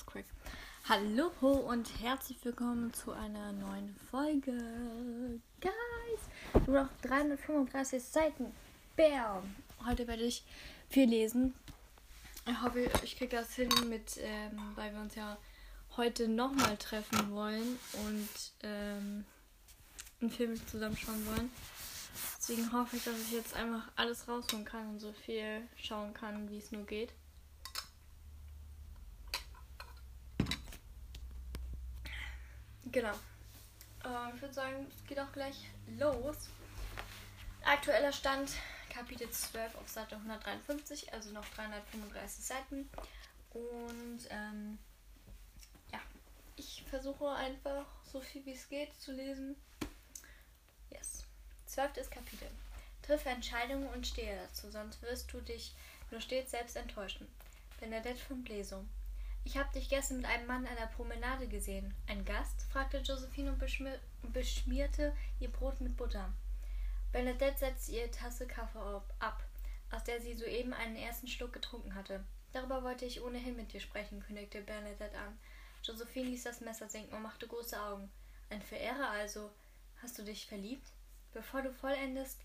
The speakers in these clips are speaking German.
das quick. Hallo und herzlich willkommen zu einer neuen Folge. Guys, nur noch 335 Seiten. Bam. Heute werde ich viel lesen. Ich hoffe, ich kriege das hin mit, ähm, weil wir uns ja heute nochmal treffen wollen und ähm, einen Film zusammen schauen wollen. Deswegen hoffe ich, dass ich jetzt einfach alles rausholen kann und so viel schauen kann, wie es nur geht. Genau. Äh, ich würde sagen, es geht auch gleich los. Aktueller Stand, Kapitel 12 auf Seite 153, also noch 335 Seiten. Und ähm, ja, ich versuche einfach so viel wie es geht zu lesen. Yes. Zwölftes Kapitel. Triff Entscheidungen und stehe dazu, sonst wirst du dich nur stets selbst enttäuschen. Bernadette von Bleso. Ich habe dich gestern mit einem Mann an der Promenade gesehen. Ein Gast? fragte Josephine und beschmier beschmierte ihr Brot mit Butter. Bernadette setzte ihre Tasse Kaffee ab, aus der sie soeben einen ersten Schluck getrunken hatte. Darüber wollte ich ohnehin mit dir sprechen, kündigte Bernadette an. Josephine ließ das Messer sinken und machte große Augen. Ein Verehrer also. Hast du dich verliebt? Bevor du vollendest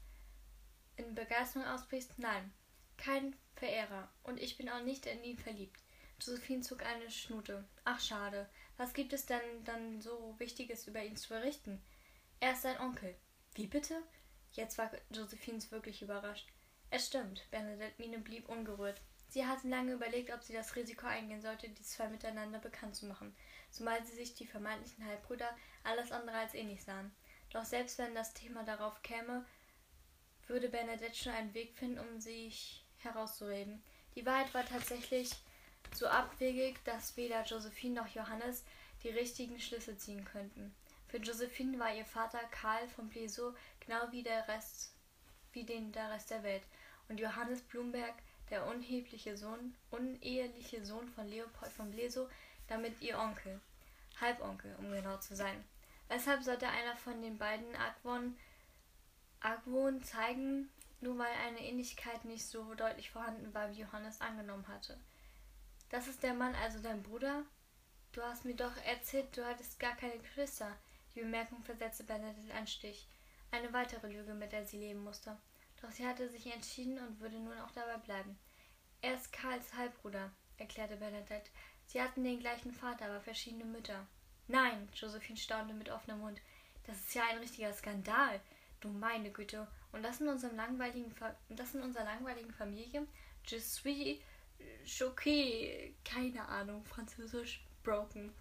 in Begeisterung ausbrichst, nein, kein Verehrer. Und ich bin auch nicht in ihn verliebt. Josephine zog eine Schnute. Ach, schade. Was gibt es denn dann so Wichtiges über ihn zu berichten? Er ist sein Onkel. Wie bitte? Jetzt war Josephine wirklich überrascht. Es stimmt. Bernadette Mine blieb ungerührt. Sie hatte lange überlegt, ob sie das Risiko eingehen sollte, die zwei miteinander bekannt zu machen, zumal sie sich die vermeintlichen Halbbrüder alles andere als ähnlich sahen. Doch selbst wenn das Thema darauf käme, würde Bernadette schon einen Weg finden, um sich herauszureden. Die Wahrheit war tatsächlich so abwegig, dass weder Josephine noch Johannes die richtigen Schlüsse ziehen könnten. Für Josephine war ihr Vater Karl von Blesow genau wie der Rest, wie den der Rest der Welt, und Johannes Blumberg, der unhebliche Sohn, uneheliche Sohn von Leopold von Blesow, damit ihr Onkel, Halbonkel, um genau zu sein. Weshalb sollte einer von den beiden Argwohn, Argwohn zeigen, nur weil eine Ähnlichkeit nicht so deutlich vorhanden war, wie Johannes angenommen hatte? Das ist der Mann, also dein Bruder? Du hast mir doch erzählt, du hattest gar keine Geschwister. Die Bemerkung versetzte Bernadette einen Stich. Eine weitere Lüge, mit der sie leben musste. Doch sie hatte sich entschieden und würde nun auch dabei bleiben. Er ist Karls Halbbruder, erklärte Bernadette. Sie hatten den gleichen Vater, aber verschiedene Mütter. Nein, Josephine staunte mit offenem Mund. Das ist ja ein richtiger Skandal. Du meine Güte. Und das in unserem langweiligen Fa das in unserer langweiligen Familie? Je suis choqué. Keine Ahnung, Französisch broken.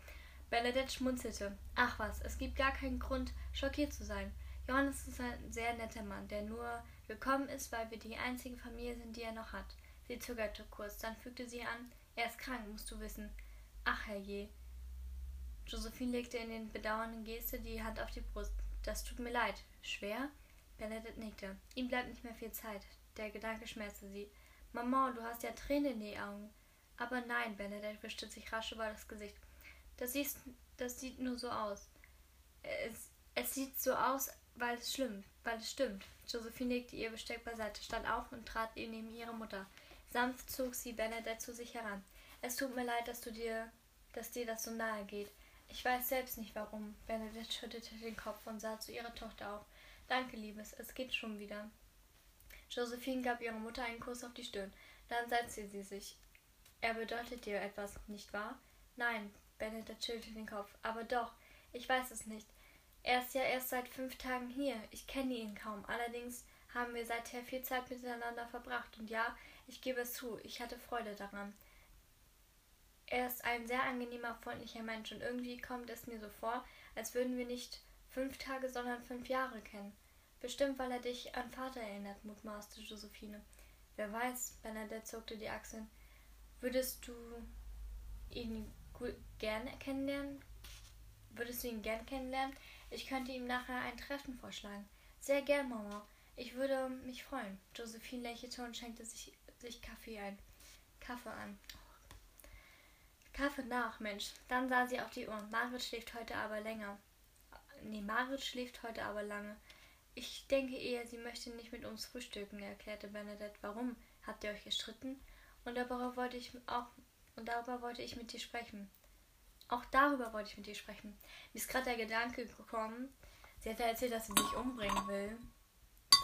Bernadette schmunzelte. Ach was, es gibt gar keinen Grund, schockiert zu sein. Johannes ist ein sehr netter Mann, der nur gekommen ist, weil wir die einzige Familie sind, die er noch hat. Sie zögerte kurz, dann fügte sie an, er ist krank, musst du wissen. Ach herrje. Josephine legte in den bedauernden Geste die Hand auf die Brust. Das tut mir leid. Schwer? Bernadette nickte. Ihm bleibt nicht mehr viel Zeit. Der Gedanke schmerzte sie. Mama, du hast ja Tränen in den Augen. Aber nein, Bernadette wischte sich rasch über das Gesicht. Das, siehst, das sieht nur so aus. Es, es sieht so aus, weil es stimmt, weil es stimmt. Josephine legte ihr Besteck beiseite, stand auf und trat neben ihre Mutter. Sanft zog sie Bernadette zu sich heran. Es tut mir leid, dass du dir, dass dir das so nahe geht. Ich weiß selbst nicht warum. Bernadette schüttelte den Kopf und sah zu ihrer Tochter auf. Danke, Liebes, es geht schon wieder. Josephine gab ihrer Mutter einen Kuss auf die Stirn. Dann setzte sie sich. Er bedeutet dir etwas, nicht wahr? Nein, Benedikt schüttelte den Kopf. Aber doch, ich weiß es nicht. Er ist ja erst seit fünf Tagen hier. Ich kenne ihn kaum. Allerdings haben wir seither viel Zeit miteinander verbracht. Und ja, ich gebe es zu, ich hatte Freude daran. Er ist ein sehr angenehmer, freundlicher Mensch und irgendwie kommt es mir so vor, als würden wir nicht fünf Tage, sondern fünf Jahre kennen. Bestimmt, weil er dich an Vater erinnert, mutmaßte Josephine. Wer weiß, Bernadette zuckte die Achseln. Würdest du ihn gerne kennenlernen? Würdest du ihn gern kennenlernen? Ich könnte ihm nachher ein Treffen vorschlagen. Sehr gern, Mama. Ich würde mich freuen. Josephine lächelte und schenkte sich, sich Kaffee ein. Kaffee an. Kaffee nach, Mensch. Dann sah sie auf die Uhr. Margaret schläft heute aber länger. Nee, Margaret schläft heute aber lange. Ich denke eher, sie möchte nicht mit uns frühstücken, erklärte Bernadette. Warum? Habt ihr euch gestritten? Und darüber wollte ich auch und darüber wollte ich mit dir sprechen. Auch darüber wollte ich mit dir sprechen. Mir ist gerade der Gedanke gekommen, sie hat erzählt, dass sie sich umbringen will,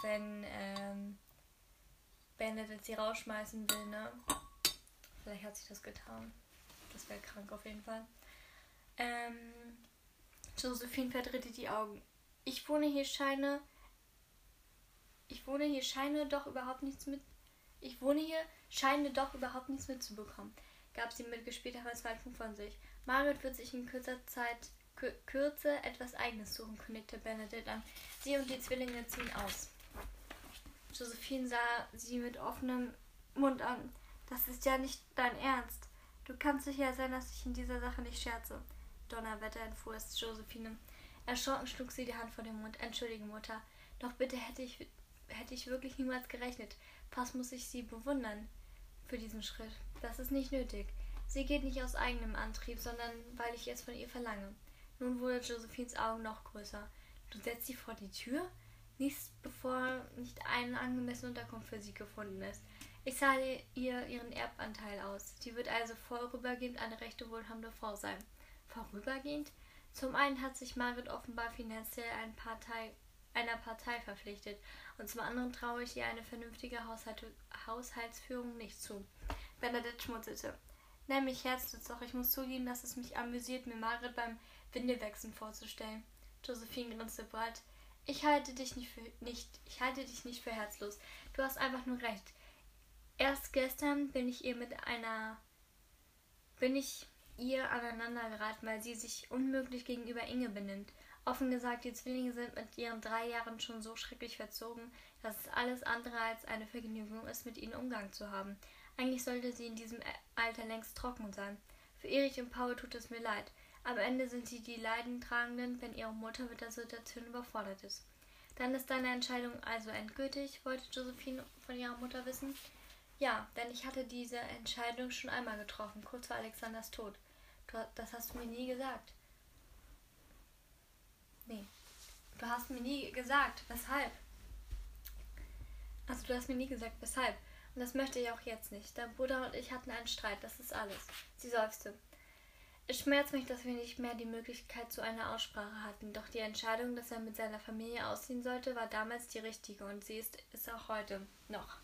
wenn ähm, Bernadette sie rausschmeißen will, ne? Vielleicht hat sich das getan. Das wäre krank auf jeden Fall. Ähm, Josephine verdrehte die Augen. Ich wohne hier, scheine. Ich wohne hier, scheine doch überhaupt nichts mit. Ich wohne hier, scheine doch überhaupt nichts mitzubekommen, gab sie mit gespielter Zweifel von sich. Margaret wird sich in kürzer Zeit Kürze etwas Eigenes suchen, kündigte Bernadette an. Sie und die Zwillinge ziehen aus. Josephine sah sie mit offenem Mund an. Das ist ja nicht dein Ernst. Du kannst sicher sein, dass ich in dieser Sache nicht scherze. Donnerwetter entfuhr es Josephine. Erschrocken schlug sie die Hand vor den Mund. Entschuldige, Mutter. Doch bitte hätte ich, hätte ich wirklich niemals gerechnet. Fast muss ich sie bewundern für diesen Schritt. Das ist nicht nötig. Sie geht nicht aus eigenem Antrieb, sondern weil ich es von ihr verlange. Nun wurde Josephines Augen noch größer. Du setzt sie vor die Tür? Nichts, bevor nicht eine angemessene Unterkunft für sie gefunden ist. Ich zahle ihr ihren Erbanteil aus. Sie wird also vorübergehend eine rechte wohlhabende Frau sein. Vorübergehend? Zum einen hat sich Margaret offenbar finanziell ein Partei, einer Partei verpflichtet und zum anderen traue ich ihr eine vernünftige Haushalt, Haushaltsführung nicht zu. Bernadette schmutzelte. Nenn mich Herzlitz, doch ich muss zugeben, dass es mich amüsiert, mir Margaret beim Windewechseln vorzustellen. Josephine grinste breit. Ich halte dich nicht für nicht, ich halte dich nicht für herzlos. Du hast einfach nur recht. Erst gestern bin ich ihr mit einer bin ich ihr aneinander geraten, weil sie sich unmöglich gegenüber Inge benimmt. Offen gesagt, die Zwillinge sind mit ihren drei Jahren schon so schrecklich verzogen, dass es alles andere als eine Vergnügung ist, mit ihnen Umgang zu haben. Eigentlich sollte sie in diesem Alter längst trocken sein. Für Erich und Paul tut es mir leid. Am Ende sind sie die Leidentragenden, wenn ihre Mutter mit der Situation überfordert ist. Dann ist deine Entscheidung also endgültig, wollte Josephine von ihrer Mutter wissen. Ja, denn ich hatte diese Entscheidung schon einmal getroffen, kurz vor Alexanders Tod. Das hast du mir nie gesagt. Nee. Du hast mir nie gesagt, weshalb. Also du hast mir nie gesagt, weshalb. Und das möchte ich auch jetzt nicht. Dein Bruder und ich hatten einen Streit, das ist alles. Sie seufzte. Es schmerzt mich, dass wir nicht mehr die Möglichkeit zu einer Aussprache hatten, doch die Entscheidung, dass er mit seiner Familie ausziehen sollte, war damals die richtige und sie ist es auch heute noch.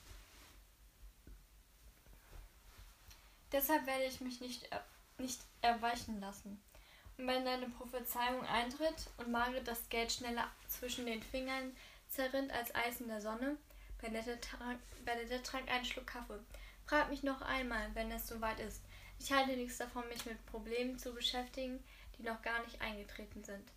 Deshalb werde ich mich nicht, nicht erweichen lassen. Wenn deine Prophezeiung eintritt und Margaret das Geld schneller zwischen den Fingern zerrinnt als Eis in der Sonne, Bernadette trank, trank einen Schluck Kaffee. Frag mich noch einmal, wenn es soweit ist. Ich halte nichts davon, mich mit Problemen zu beschäftigen, die noch gar nicht eingetreten sind.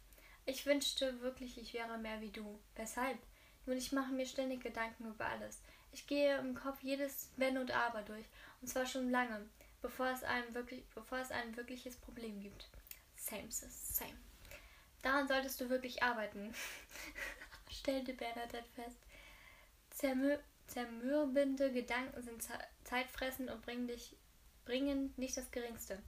Ich wünschte wirklich, ich wäre mehr wie du. Weshalb? Nun, ich mache mir ständig Gedanken über alles. Ich gehe im Kopf jedes Wenn und Aber durch, und zwar schon lange, bevor es, einem wirklich, bevor es ein wirkliches Problem gibt. Same, sis, same. Daran solltest du wirklich arbeiten, stellte Bernadette fest. Zermür zermürbende Gedanken sind zeitfressend und bringen dich bringen nicht das Geringste.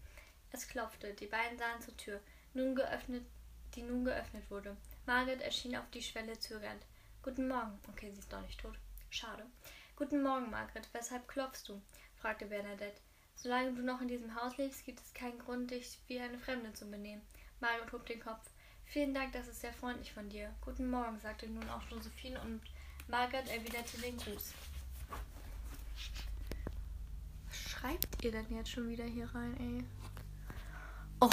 Es klopfte, die beiden sahen zur Tür, nun geöffnet, die nun geöffnet wurde. Margaret erschien auf die Schwelle zögernd. Guten Morgen. Okay, sie ist doch nicht tot. Schade. Guten Morgen, Margaret. Weshalb klopfst du? fragte Bernadette. Solange du noch in diesem Haus lebst, gibt es keinen Grund, dich wie eine Fremde zu benehmen. Margaret hob den Kopf. Vielen Dank, das ist sehr freundlich von dir. Guten Morgen, sagte nun auch Josephine und Margaret erwiderte den Gruß. schreibt ihr denn jetzt schon wieder hier rein, ey? Oh,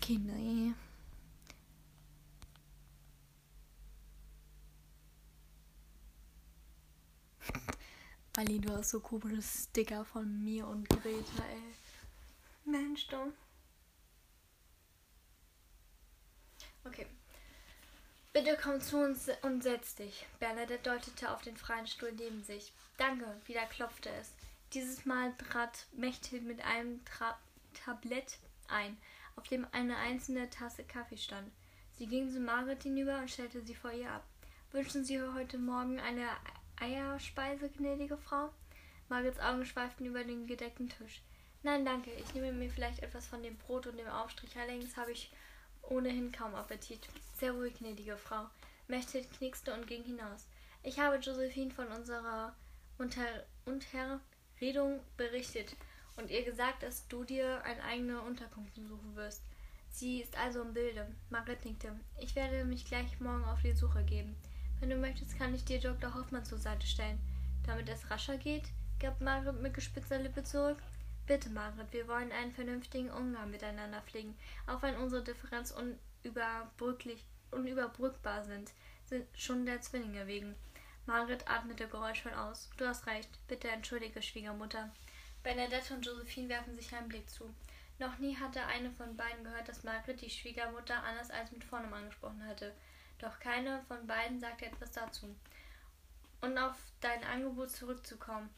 Kinder, ey. Ali, du hast so komische Sticker von mir und Greta, ey. Mensch, du. Okay. Bitte komm zu uns und setz dich. Bernadette deutete auf den freien Stuhl neben sich. Danke, wieder klopfte es. Dieses Mal trat Mechthild mit einem Tra Tablett ein, auf dem eine einzelne Tasse Kaffee stand. Sie ging zu Margaret hinüber und stellte sie vor ihr ab. Wünschen Sie heute Morgen eine Eierspeise, gnädige Frau? Margarets Augen schweiften über den gedeckten Tisch. Nein, danke. Ich nehme mir vielleicht etwas von dem Brot und dem Aufstrich. Allerdings habe ich ohnehin kaum Appetit. Sehr ruhig, gnädige Frau. Mechthild knickste und ging hinaus. Ich habe Josephine von unserer Unter Unter Redung berichtet und ihr gesagt, dass du dir eine eigene Unterkunft suchen wirst. Sie ist also im Bilde. Margaret nickte. Ich werde mich gleich morgen auf die Suche geben. Wenn du möchtest, kann ich dir Dr. Hoffmann zur Seite stellen. Damit es rascher geht, gab Margaret mit gespitzter Lippe zurück. Bitte, Margaret, wir wollen einen vernünftigen Umgang miteinander pflegen, auch wenn unsere Differenzen unüberbrücklich, unüberbrückbar sind, sind schon der Zwillinge wegen. Margaret atmete geräuschvoll aus. Du hast recht. Bitte entschuldige, Schwiegermutter. Bernadette und Josephine werfen sich einen Blick zu. Noch nie hatte eine von beiden gehört, dass Margaret die Schwiegermutter anders als mit Vornamen angesprochen hatte. Doch keine von beiden sagte etwas dazu. Und auf dein Angebot zurückzukommen.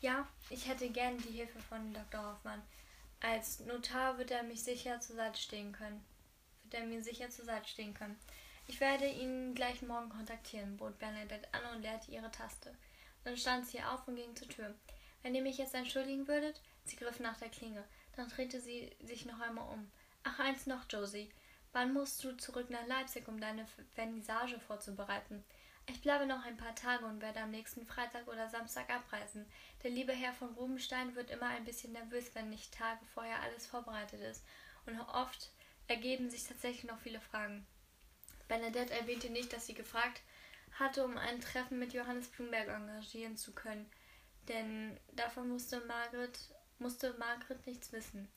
Ja, ich hätte gern die Hilfe von Dr. Hoffmann. Als Notar wird er mich sicher zur Seite stehen können. Wird er mir sicher zur Seite stehen können. Ich werde ihn gleich morgen kontaktieren, bot Bernadette an und leerte ihre Taste. Dann stand sie auf und ging zur Tür. Wenn ihr mich jetzt entschuldigen würdet, sie griff nach der Klinge. Dann drehte sie sich noch einmal um. Ach, eins noch, Josie. Wann musst du zurück nach Leipzig, um deine Vernissage vorzubereiten? Ich bleibe noch ein paar Tage und werde am nächsten Freitag oder Samstag abreisen. Der liebe Herr von Rubenstein wird immer ein bisschen nervös, wenn nicht Tage vorher alles vorbereitet ist. Und oft ergeben sich tatsächlich noch viele Fragen. Bernadette erwähnte nicht, dass sie gefragt hatte, um ein Treffen mit Johannes Blumberg engagieren zu können, denn davon musste Margaret, musste Margaret nichts wissen.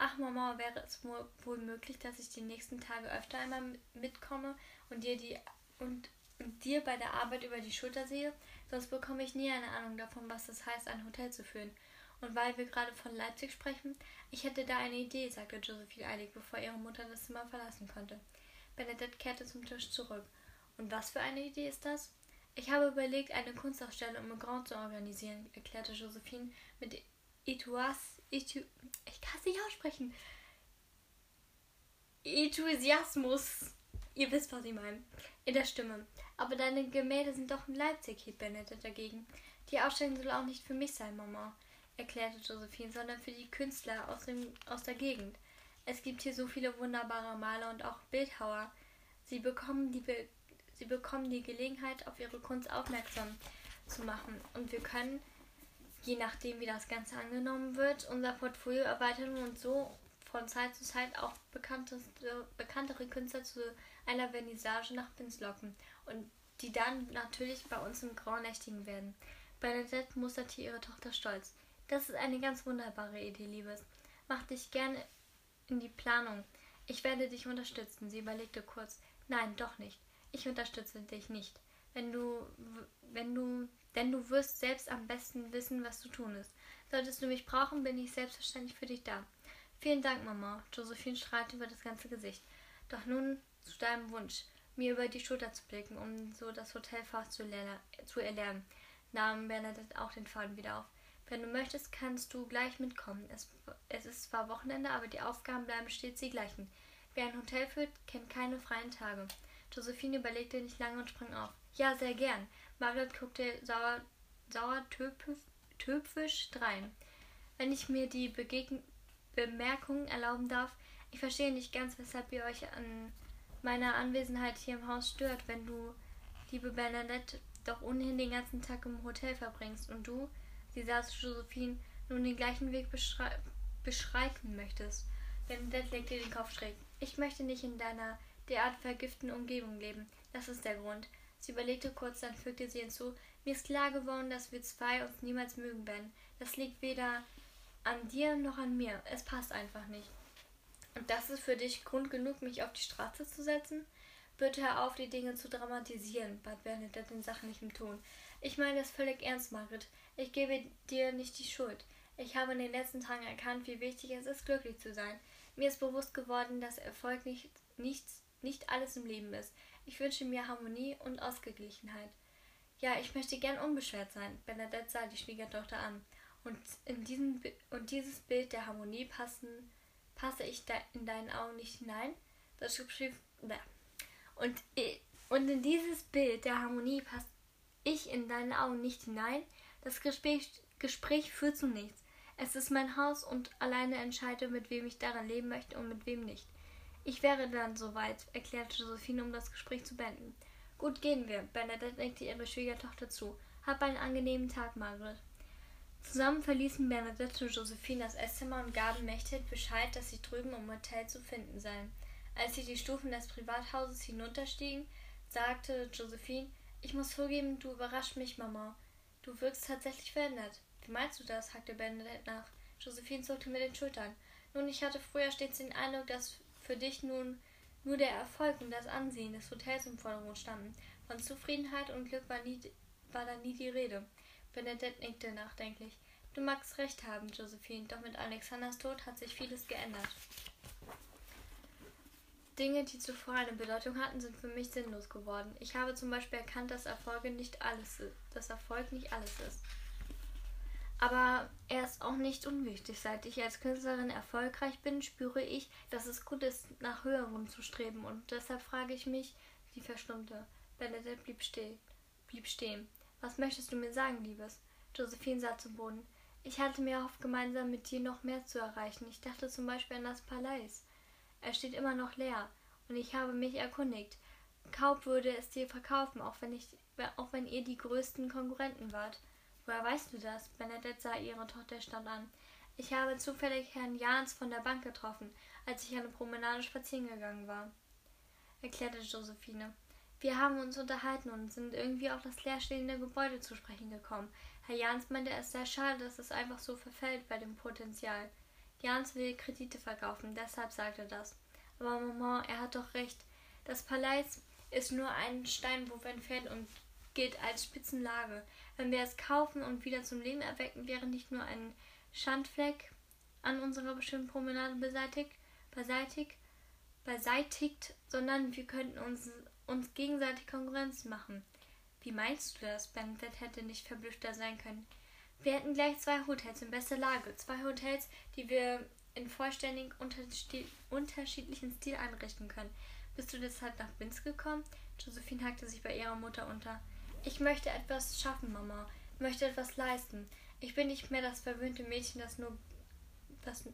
Ach, Mama, wäre es wohl möglich, dass ich die nächsten Tage öfter einmal mitkomme und dir die und, und dir bei der Arbeit über die Schulter sehe? Sonst bekomme ich nie eine Ahnung davon, was es heißt, ein Hotel zu führen. Und weil wir gerade von Leipzig sprechen, ich hätte da eine Idee, sagte Josephine eilig, bevor ihre Mutter das Zimmer verlassen konnte. Bernadette kehrte zum Tisch zurück. Und was für eine Idee ist das? Ich habe überlegt, eine Kunstausstellung im Grand zu organisieren, erklärte Josephine mit Etuas, Etu, ich kann es nicht aussprechen. Enthusiasmus. Ihr wisst, was ich meine. In der Stimme. Aber deine Gemälde sind doch in Leipzig, hielt Bernadette dagegen. Die Ausstellung soll auch nicht für mich sein, Mama, erklärte Josephine, sondern für die Künstler aus, dem, aus der Gegend. Es gibt hier so viele wunderbare Maler und auch Bildhauer. Sie bekommen die, Be sie bekommen die Gelegenheit, auf ihre Kunst aufmerksam zu machen. Und wir können, je nachdem, wie das Ganze angenommen wird, unser Portfolio erweitern und so von Zeit zu Zeit auch bekanntere Künstler zu einer Vernissage nach Pins locken und die dann natürlich bei uns im Grauen nächtigen werden. Bernadette musterte ihre Tochter stolz. Das ist eine ganz wunderbare Idee, Liebes. Mach dich gerne in die Planung. Ich werde dich unterstützen. Sie überlegte kurz. Nein, doch nicht. Ich unterstütze dich nicht. Wenn du, wenn du, denn du wirst selbst am besten wissen, was zu tun ist. Solltest du mich brauchen, bin ich selbstverständlich für dich da. Vielen Dank, Mama. Josephine strahlte über das ganze Gesicht. Doch nun zu deinem Wunsch, mir über die Schulter zu blicken, um so das Hotelfach zu, zu erlernen, nahm Bernadette auch den Faden wieder auf. Wenn du möchtest, kannst du gleich mitkommen. Es, es ist zwar Wochenende, aber die Aufgaben bleiben stets die gleichen. Wer ein Hotel führt, kennt keine freien Tage. Josephine überlegte nicht lange und sprang auf. Ja, sehr gern. Margaret guckte sauer, sauer töpfisch drein. Wenn ich mir die Begegn Bemerkung erlauben darf, ich verstehe nicht ganz, weshalb ihr euch an meiner Anwesenheit hier im Haus stört, wenn du, liebe Bernadette, doch ohnehin den ganzen Tag im Hotel verbringst und du, Sie sah zu Josephine, nun den gleichen Weg beschrei beschreiten möchtest. Bernadette legte den Kopf schräg. Ich möchte nicht in deiner derart vergifteten Umgebung leben. Das ist der Grund. Sie überlegte kurz, dann fügte sie hinzu. Mir ist klar geworden, dass wir zwei uns niemals mögen werden. Das liegt weder an dir noch an mir. Es passt einfach nicht. Und das ist für dich Grund genug, mich auf die Straße zu setzen? Bitte hör auf, die Dinge zu dramatisieren, bat Bernadette in sachlichem Ton. Ich meine es völlig ernst, Margaret. Ich gebe dir nicht die Schuld. Ich habe in den letzten Tagen erkannt, wie wichtig es ist, glücklich zu sein. Mir ist bewusst geworden, dass Erfolg nicht, nichts, nicht alles im Leben ist. Ich wünsche mir Harmonie und Ausgeglichenheit. Ja, ich möchte gern unbeschwert sein. Bernadette sah die Schwiegertochter an. Und, in diesem, und dieses Bild der Harmonie passen, passe ich in deinen Augen nicht hinein? Das schrieb. Und, und in dieses Bild der Harmonie passt ich in deinen Augen nicht hinein? Das Gespräch, Gespräch führt zu nichts. Es ist mein Haus und alleine entscheide, mit wem ich darin leben möchte und mit wem nicht. Ich wäre dann soweit, erklärte Josephine, um das Gespräch zu beenden. Gut, gehen wir. Bernadette nickte ihre Schwiegertochter zu. Hab einen angenehmen Tag, Margaret. Zusammen verließen Bernadette und Josephine das Esszimmer und gaben Mechthild Bescheid, dass sie drüben im Hotel zu finden seien. Als sie die Stufen des Privathauses hinunterstiegen, sagte Josephine, ich muss zugeben, du überrascht mich, Mama. Du wirkst tatsächlich verändert. Wie meinst du das? hakte Bernadette nach. Josephine zuckte mit den Schultern. Nun, ich hatte früher stets den Eindruck, dass für dich nun nur der Erfolg und das Ansehen des Hotels im Vordergrund standen. Von Zufriedenheit und Glück war, nie, war da nie die Rede. Bernadette nickte nachdenklich. Du magst recht haben, Josephine, doch mit Alexanders Tod hat sich vieles geändert. Dinge, die zuvor eine Bedeutung hatten, sind für mich sinnlos geworden. Ich habe zum Beispiel erkannt, dass Erfolge nicht alles ist, dass Erfolg nicht alles ist. Aber er ist auch nicht unwichtig. Seit ich als Künstlerin erfolgreich bin, spüre ich, dass es gut ist, nach höherem zu streben. Und deshalb frage ich mich, sie verstummte. Bernadette blieb, stehen. blieb stehen. Was möchtest du mir sagen, Liebes? Josephine sah zu Boden. Ich hatte mir erhofft, gemeinsam mit dir noch mehr zu erreichen. Ich dachte zum Beispiel an das Palais. Er steht immer noch leer. Und ich habe mich erkundigt. Kaum würde es dir verkaufen, auch wenn, ich, auch wenn ihr die größten Konkurrenten wart. Woher weißt du das? Bernadette sah ihre Tochter stand an. Ich habe zufällig Herrn Jans von der Bank getroffen, als ich eine Promenade spazieren gegangen war, erklärte Josephine. Wir haben uns unterhalten und sind irgendwie auf das leerstehende Gebäude zu sprechen gekommen. Herr Jans meinte, es sei schade, dass es einfach so verfällt bei dem Potenzial. Jans will Kredite verkaufen, deshalb sagt er das. Aber Maman, er hat doch recht. Das Palais ist nur ein Steinwurf entfernt und gilt als Spitzenlage. Wenn wir es kaufen und wieder zum Leben erwecken, wäre nicht nur ein Schandfleck an unserer schönen Promenade beseitigt, beseitigt, beseitigt, sondern wir könnten uns, uns gegenseitig Konkurrenz machen. Wie meinst du das? Bernadette hätte nicht verblüffter sein können. Wir hätten gleich zwei Hotels in bester Lage. Zwei Hotels, die wir in vollständig unterschiedlichen Stil einrichten können. Bist du deshalb nach Binz gekommen? Josephine hackte sich bei ihrer Mutter unter. Ich möchte etwas schaffen, Mama. Ich möchte etwas leisten. Ich bin nicht mehr das verwöhnte Mädchen, das nur, das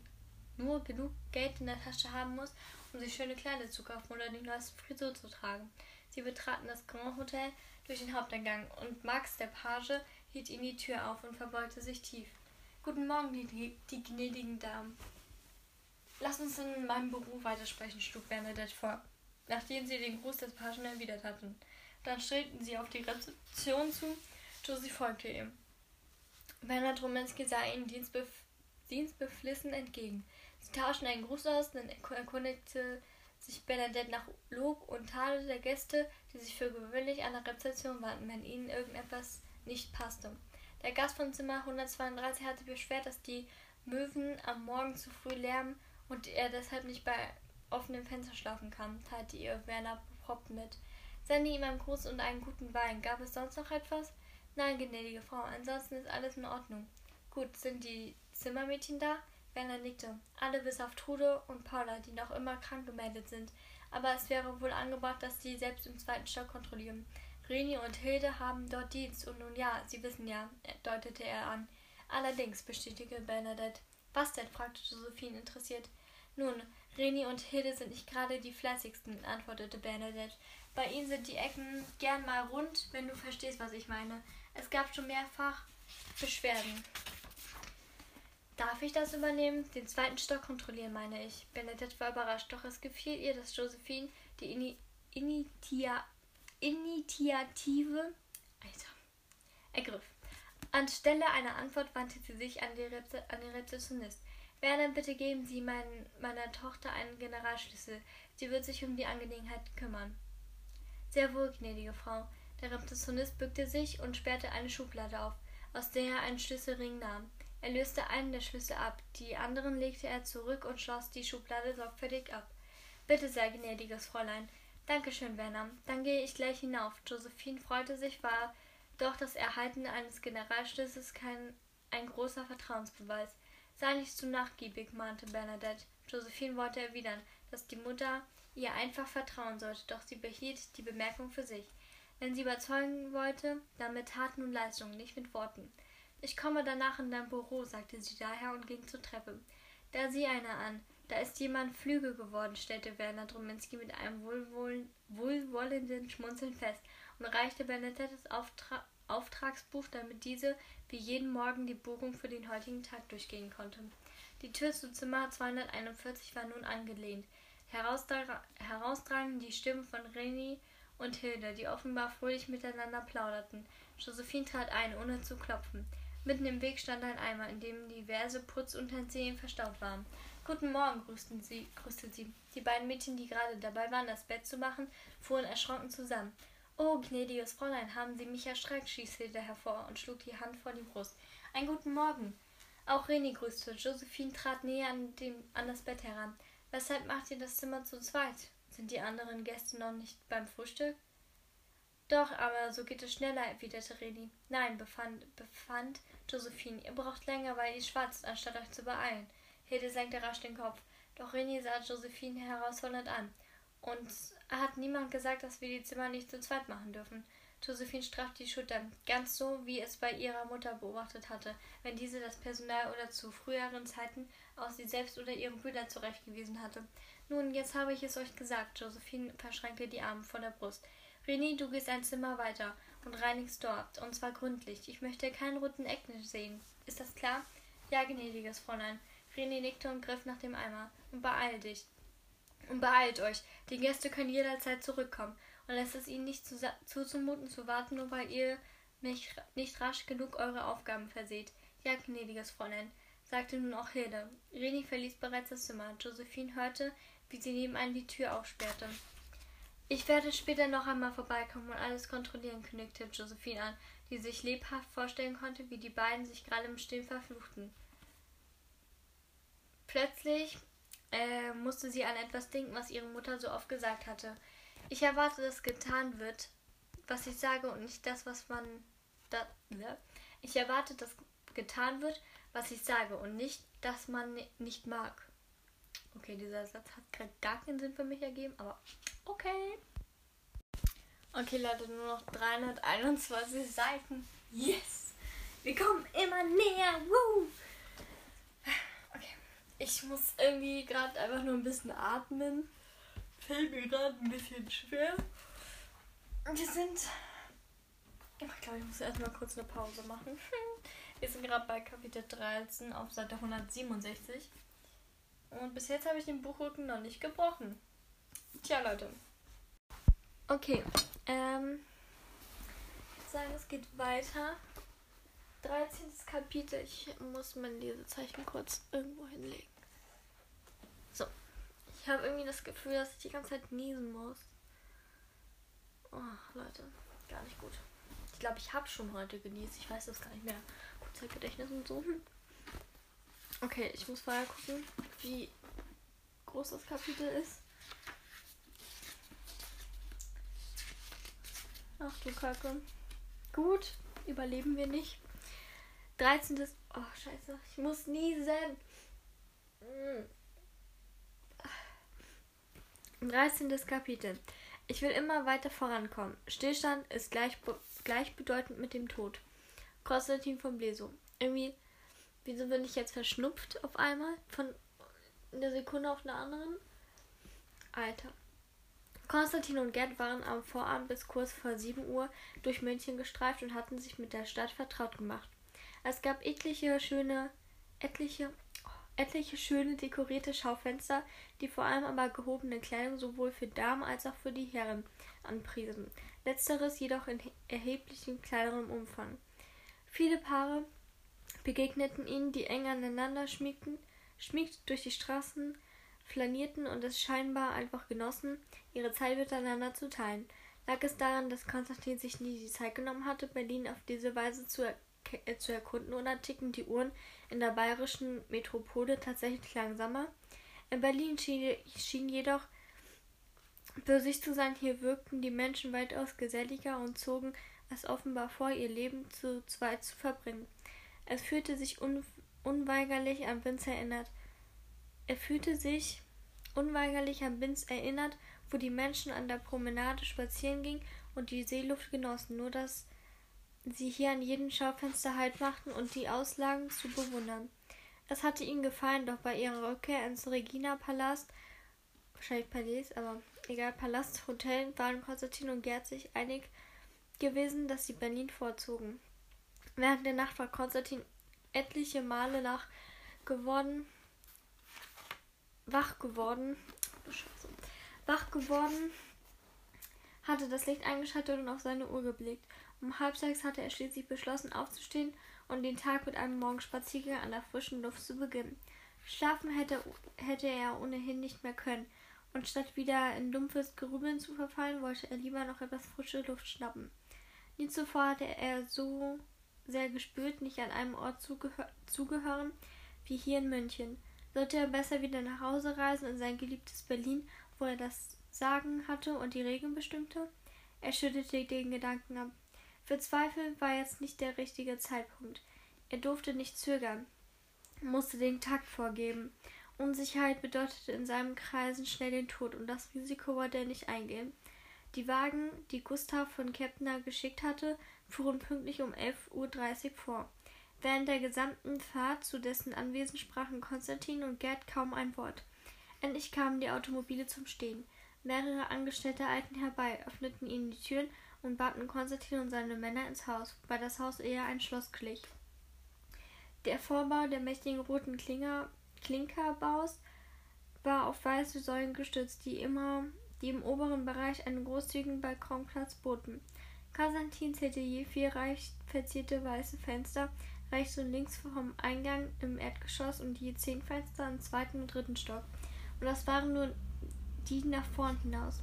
nur genug Geld in der Tasche haben muss, um sich schöne Kleider zu kaufen oder die neueste Frisur zu tragen. Sie betraten das Grand Hotel durch den Haupteingang und Max, der Page, hielt ihnen die Tür auf und verbeugte sich tief. Guten Morgen, die, die gnädigen Damen. Lass uns in meinem Büro weitersprechen, schlug Bernadette vor, nachdem sie den Gruß des Pagen erwidert hatten. Dann strebten sie auf die Rezeption zu. Josie folgte ihm. Bernhard Romanski sah ihnen dienstbef dienstbeflissen entgegen. Sie tauschten einen Gruß aus, dann erkundigte sich Bernadette nach Lob und Tadel der Gäste, die sich für gewöhnlich an der Rezeption warten, wenn ihnen irgendetwas nicht passte. Der Gast von Zimmer 132 hatte beschwert, dass die Möwen am Morgen zu früh lärmen und er deshalb nicht bei offenem Fenster schlafen kann, teilte ihr Werner beprobt mit. Sende ihm einen Gruß und einen guten Wein. Gab es sonst noch etwas? Nein, gnädige Frau, ansonsten ist alles in Ordnung. Gut, sind die Zimmermädchen da? Werner nickte. Alle bis auf Trude und Paula, die noch immer krank gemeldet sind. Aber es wäre wohl angebracht, dass sie selbst im zweiten Stock kontrollieren. Reni und Hilde haben dort Dienst und nun ja, Sie wissen ja, deutete er an. Allerdings, bestätigte Bernadette. Was denn? fragte Josephine interessiert. Nun, Reni und Hilde sind nicht gerade die fleißigsten, antwortete Bernadette. Bei ihnen sind die Ecken gern mal rund, wenn du verstehst, was ich meine. Es gab schon mehrfach Beschwerden. Darf ich das übernehmen? Den zweiten Stock kontrollieren, meine ich. Bernadette war überrascht, doch es gefiel ihr, dass Josephine die Ini Initia Initiative ergriff. Anstelle einer Antwort wandte sie sich an, die Reze an den Rezeptionist. Werner, bitte geben Sie mein, meiner Tochter einen Generalschlüssel. Sie wird sich um die Angelegenheit kümmern. Sehr wohl, gnädige Frau. Der Rezeptionist bückte sich und sperrte eine Schublade auf, aus der er einen Schlüsselring nahm. Er löste einen der Schlüssel ab, die anderen legte er zurück und schloss die Schublade sorgfältig ab. Bitte sehr, gnädiges Fräulein. Dankeschön, Werner. Dann gehe ich gleich hinauf. Josephine freute sich, war doch das Erhalten eines Generalschlüssels kein ein großer Vertrauensbeweis. Sei nicht zu nachgiebig, mahnte Bernadette. Josephine wollte erwidern, dass die Mutter ihr einfach vertrauen sollte, doch sie behielt die Bemerkung für sich. Wenn sie überzeugen wollte, dann mit Taten und Leistungen, nicht mit Worten. Ich komme danach in dein Büro, sagte sie daher und ging zur Treppe. Da sieh einer an. Da ist jemand Flügel geworden, stellte Werner Druminski mit einem wohlwollenden Schmunzeln fest und reichte Bernadettes Auftragsbuch, damit diese wie jeden Morgen die Buchung für den heutigen Tag durchgehen konnte. Die Tür zu Zimmer 241 war nun angelehnt. Herausdrang die Stimmen von Reni und Hilde, die offenbar fröhlich miteinander plauderten. Josephine trat ein, ohne zu klopfen. Mitten im Weg stand ein Eimer, in dem diverse Putzutensilien verstaut waren. Guten Morgen, grüßten sie, grüßte sie. Die beiden Mädchen, die gerade dabei waren, das Bett zu machen, fuhren erschrocken zusammen. Oh, gnädiges Fräulein, haben Sie mich erschreckt, stieß Hilde hervor und schlug die Hand vor die Brust. Einen guten Morgen. Auch Reni grüßte. Josephine trat näher an, dem, an das Bett heran. Weshalb macht ihr das Zimmer zu zweit? Sind die anderen Gäste noch nicht beim Frühstück? Doch, aber so geht es schneller, erwiderte Reni. Nein, befand, befand Josephine, ihr braucht länger, weil ihr schwatzt, anstatt euch zu beeilen. Hilde senkte rasch den Kopf. Doch Reni sah Josephine herausfordernd an. Und hat niemand gesagt, dass wir die Zimmer nicht zu zweit machen dürfen? Josephine straffte die Schultern, ganz so, wie es bei ihrer Mutter beobachtet hatte, wenn diese das Personal oder zu früheren Zeiten aus sie selbst oder ihren Brüdern zurechtgewiesen hatte. Nun, jetzt habe ich es euch gesagt. Josephine verschränkte die Arme vor der Brust. René, du gehst ein Zimmer weiter und reinigst dort, und zwar gründlich. Ich möchte keinen roten Ecken sehen. Ist das klar? Ja, gnädiges Fräulein. René nickte und griff nach dem Eimer. Und beeil dich. Und beeilt euch. Die Gäste können jederzeit zurückkommen. Und es ihnen nicht zuzumuten zu warten, nur weil ihr mich nicht rasch genug eure Aufgaben verseht. Ja, gnädiges Fräulein, sagte nun auch Hilde. René verließ bereits das Zimmer. Josephine hörte, wie sie nebenan die Tür aufsperrte. Ich werde später noch einmal vorbeikommen und alles kontrollieren, kündigte Josephine an, die sich lebhaft vorstellen konnte, wie die beiden sich gerade im Stillen verfluchten. Plötzlich äh, musste sie an etwas denken, was ihre Mutter so oft gesagt hatte. Ich erwarte, dass getan wird, was ich sage und nicht das, was man. Da, ne? Ich erwarte, dass getan wird, was ich sage und nicht, dass man nicht mag. Okay, dieser Satz hat gerade gar keinen Sinn für mich ergeben, aber okay. Okay, Leute, nur noch 321 Seiten. Yes! Wir kommen immer näher. Woo! Okay, ich muss irgendwie gerade einfach nur ein bisschen atmen. Fällt mir gerade ein bisschen schwer. Wir sind. Ich glaube, ich muss erstmal kurz eine Pause machen. Wir sind gerade bei Kapitel 13 auf Seite 167. Und bis jetzt habe ich den Buchrücken noch nicht gebrochen. Tja, Leute. Okay. Ähm. Ich würde sagen, es geht weiter. 13. Kapitel. Ich muss mein Lesezeichen kurz irgendwo hinlegen. Ich habe irgendwie das Gefühl, dass ich die ganze Zeit niesen muss. Oh, Leute. Gar nicht gut. Ich glaube, ich habe schon heute genießt. Ich weiß das gar nicht mehr. Kurzzeitgedächtnis und so. Okay, ich muss vorher gucken, wie groß das Kapitel ist. Ach du Kacke. Gut, überleben wir nicht. 13. Oh, scheiße. Ich muss niesen. 13. Kapitel. Ich will immer weiter vorankommen. Stillstand ist gleich, gleichbedeutend mit dem Tod. Konstantin von Bleso. Irgendwie Wieso bin ich jetzt verschnupft auf einmal? Von einer Sekunde auf eine anderen? Alter. Konstantin und Gerd waren am Vorabend bis kurz vor 7 Uhr durch München gestreift und hatten sich mit der Stadt vertraut gemacht. Es gab etliche schöne, etliche, etliche schöne dekorierte Schaufenster, die vor allem aber gehobene Kleidung sowohl für Damen als auch für die Herren anpriesen. Letzteres jedoch in erheblichem kleinerem Umfang. Viele Paare begegneten ihnen, die eng aneinander schmiegten, schmiegt durch die Straßen flanierten und es scheinbar einfach genossen, ihre Zeit miteinander zu teilen. Lag es daran, dass Konstantin sich nie die Zeit genommen hatte, Berlin auf diese Weise zu, er äh, zu erkunden, oder ticken die Uhren in der bayerischen Metropole tatsächlich langsamer? In Berlin schien, schien jedoch für sich zu sein, hier wirkten die Menschen weitaus geselliger und zogen es offenbar vor, ihr Leben zu zweit zu verbringen. Es fühlte sich un unweigerlich an Vince erinnert. Er fühlte sich unweigerlich an Vince erinnert, wo die Menschen an der Promenade spazieren gingen und die Seeluft genossen, nur dass sie hier an jedem Schaufenster Halt machten und die Auslagen zu bewundern. Es hatte ihnen gefallen, doch bei ihrer Rückkehr ins Regina-Palast, wahrscheinlich Palais, aber egal, Palast, Hotel, waren Konstantin und Gerd sich einig, gewesen, dass sie Berlin vorzogen. Während der Nacht war Konstantin etliche Male nach geworden, wach geworden, wach geworden, hatte das Licht eingeschaltet und auf seine Uhr geblickt. Um halb sechs hatte er schließlich beschlossen, aufzustehen und den Tag mit einem Morgenspaziergang an der frischen Luft zu beginnen. Schlafen hätte, hätte er ohnehin nicht mehr können, und statt wieder in dumpfes Grübeln zu verfallen, wollte er lieber noch etwas frische Luft schnappen. Nie zuvor hatte er so sehr gespürt, nicht an einem Ort zugehör zugehören wie hier in München. Sollte er besser wieder nach Hause reisen in sein geliebtes Berlin, wo er das Sagen hatte und die Regeln bestimmte? Er schüttelte den Gedanken ab. Für Zweifel war jetzt nicht der richtige Zeitpunkt. Er durfte nicht zögern, musste den Takt vorgeben. Unsicherheit bedeutete in seinen Kreisen schnell den Tod, und das Risiko wollte er nicht eingehen. Die Wagen, die Gustav von Kepner geschickt hatte, fuhren pünktlich um 11.30 Uhr vor. Während der gesamten Fahrt zu dessen Anwesen sprachen Konstantin und Gerd kaum ein Wort. Endlich kamen die Automobile zum Stehen. Mehrere Angestellte eilten herbei, öffneten ihnen die Türen und baten Konstantin und seine Männer ins Haus, wobei das Haus eher ein Schloss glich. Der Vorbau der mächtigen roten Klinger, Klinkerbaus war auf weiße Säulen gestützt, die immer die im oberen Bereich einen großzügigen Balkonplatz boten. Konstantin zählte je vier reich verzierte weiße Fenster rechts und links vom Eingang im Erdgeschoss und je zehn Fenster im zweiten und dritten Stock. Und das waren nur die nach vorn hinaus.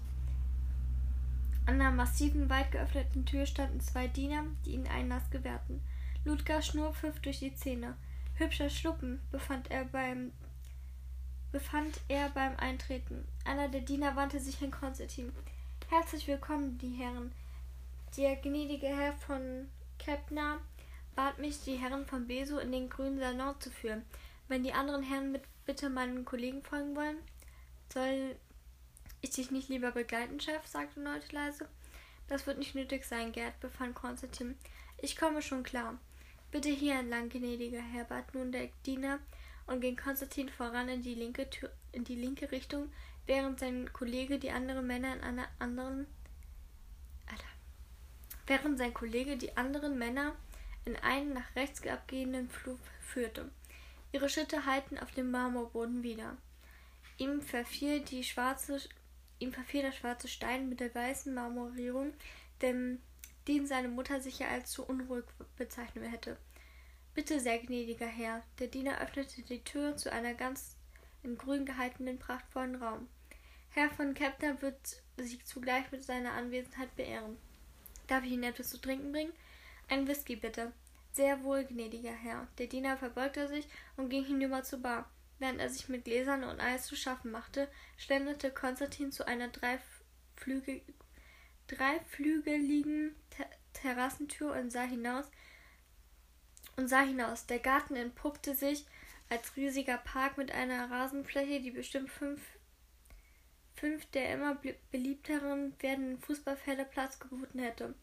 An einer massiven, weit geöffneten Tür standen zwei Diener, die ihnen Einlass gewährten. Ludger Schnur pfiff durch die Zähne. Hübscher Schluppen, befand er beim befand er beim Eintreten. Einer der Diener wandte sich an Konstantin. Herzlich willkommen, die Herren. Der gnädige Herr von Kepner bat mich, die Herren von Beso in den grünen Salon zu führen. Wenn die anderen Herren mit bitte meinen Kollegen folgen wollen, soll ich dich nicht lieber begleiten, Chef? sagte Neute leise. Das wird nicht nötig sein, Gerd, befand Konstantin. Ich komme schon klar. Bitte hier entlang, gnädiger Herr, bat nun der Diener und ging Konstantin voran in die linke Tür, in die linke Richtung, während sein Kollege die anderen Männer in einer anderen Alter. während sein Kollege die anderen Männer in einen nach rechts abgehenden Flur führte. Ihre Schritte hallten auf dem Marmorboden wieder. Ihm verfiel die schwarze Ihm verfiel der schwarze Stein mit der weißen Marmorierung, denn den seine Mutter sicher als zu unruhig bezeichnet hätte. Bitte, sehr gnädiger Herr. Der Diener öffnete die Tür zu einer ganz in grün gehaltenen, prachtvollen Raum. Herr von Kepner wird Sie zugleich mit seiner Anwesenheit beehren. Darf ich Ihnen etwas zu trinken bringen? Ein Whisky, bitte. Sehr wohl, gnädiger Herr. Der Diener verbeugte sich und ging hinüber zur Bar. Während er sich mit Gläsern und Eis zu schaffen machte, schlenderte Konstantin zu einer dreiflügel, dreiflügeligen Ter Terrassentür und sah hinaus. Und sah hinaus. Der Garten entpuppte sich als riesiger Park mit einer Rasenfläche, die bestimmt fünf, fünf der immer beliebteren werdenden Fußballfelder Platz geboten hätte.